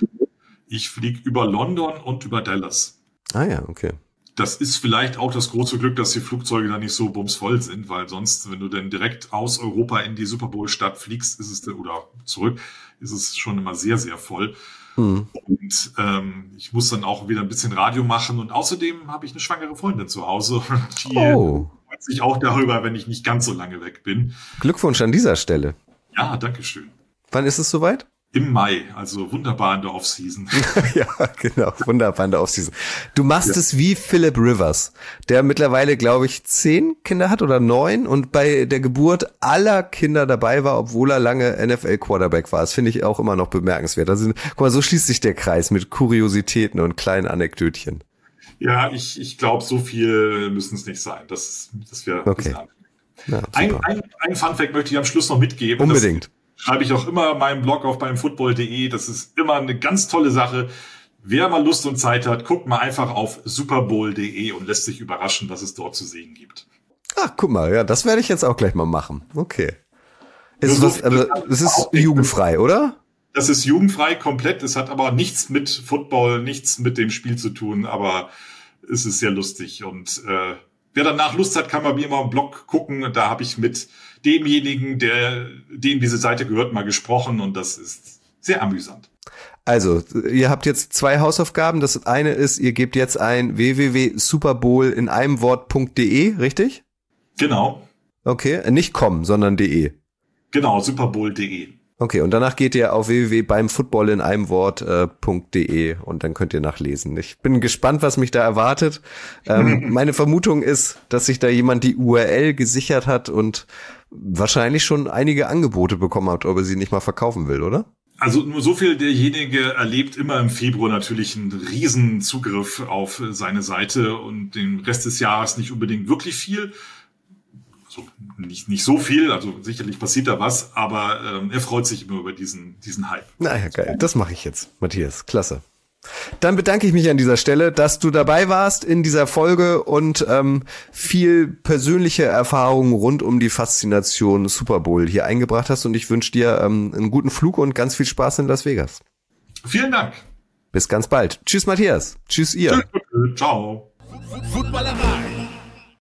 Ich fliege über London und über Dallas. Ah ja, okay. Das ist vielleicht auch das große Glück, dass die Flugzeuge da nicht so bumsvoll sind, weil sonst, wenn du denn direkt aus Europa in die Super Bowl Stadt fliegst, ist es oder zurück, ist es schon immer sehr, sehr voll. Mhm. Und ähm, ich muss dann auch wieder ein bisschen Radio machen. Und außerdem habe ich eine schwangere Freundin zu Hause. Die oh. freut sich auch darüber, wenn ich nicht ganz so lange weg bin. Glückwunsch an dieser Stelle. Ja, danke schön. Wann ist es soweit? Im Mai, also wunderbar in der Offseason. ja, genau, wunderbar in der Offseason. Du machst ja. es wie Philip Rivers, der mittlerweile, glaube ich, zehn Kinder hat oder neun und bei der Geburt aller Kinder dabei war, obwohl er lange NFL-Quarterback war. Das finde ich auch immer noch bemerkenswert. Also, guck mal, so schließt sich der Kreis mit Kuriositäten und kleinen Anekdötchen. Ja, ich, ich glaube, so viel müssen es nicht sein. Das, das wäre okay. Ja, ein, ein, ein Funfact möchte ich am Schluss noch mitgeben. Unbedingt schreibe ich auch immer in meinem Blog auf beim football.de. Das ist immer eine ganz tolle Sache. Wer mal Lust und Zeit hat, guckt mal einfach auf superbowl.de und lässt sich überraschen, was es dort zu sehen gibt. Ach, guck mal, ja, das werde ich jetzt auch gleich mal machen. Okay. Ist so was, also, es ist jugendfrei, oder? Das ist jugendfrei komplett. Es hat aber nichts mit Football, nichts mit dem Spiel zu tun, aber es ist sehr lustig und äh, wer danach Lust hat, kann bei mir mal im Blog gucken. Da habe ich mit demjenigen, der dem diese Seite gehört, mal gesprochen und das ist sehr amüsant. Also, ihr habt jetzt zwei Hausaufgaben. Das eine ist, ihr gebt jetzt ein www.superbowl in einem Wort.de, richtig? Genau. Okay, nicht com, sondern de. Genau, superbowl.de. Okay, und danach geht ihr auf www.beimfootball in einem Wort.de äh, und dann könnt ihr nachlesen. Ich bin gespannt, was mich da erwartet. Ähm, meine Vermutung ist, dass sich da jemand die URL gesichert hat und wahrscheinlich schon einige Angebote bekommen hat, ob er sie nicht mal verkaufen will, oder? Also nur so viel, derjenige erlebt immer im Februar natürlich einen riesen Zugriff auf seine Seite und den Rest des Jahres nicht unbedingt wirklich viel. Also nicht, nicht so viel, also sicherlich passiert da was, aber ähm, er freut sich immer über diesen, diesen Hype. Naja, geil. Das mache ich jetzt, Matthias. Klasse. Dann bedanke ich mich an dieser Stelle, dass du dabei warst in dieser Folge und ähm, viel persönliche Erfahrungen rund um die Faszination Super Bowl hier eingebracht hast. Und ich wünsche dir ähm, einen guten Flug und ganz viel Spaß in Las Vegas. Vielen Dank. Bis ganz bald. Tschüss, Matthias. Tschüss, ihr. Tschüss. Ciao. Footballerei.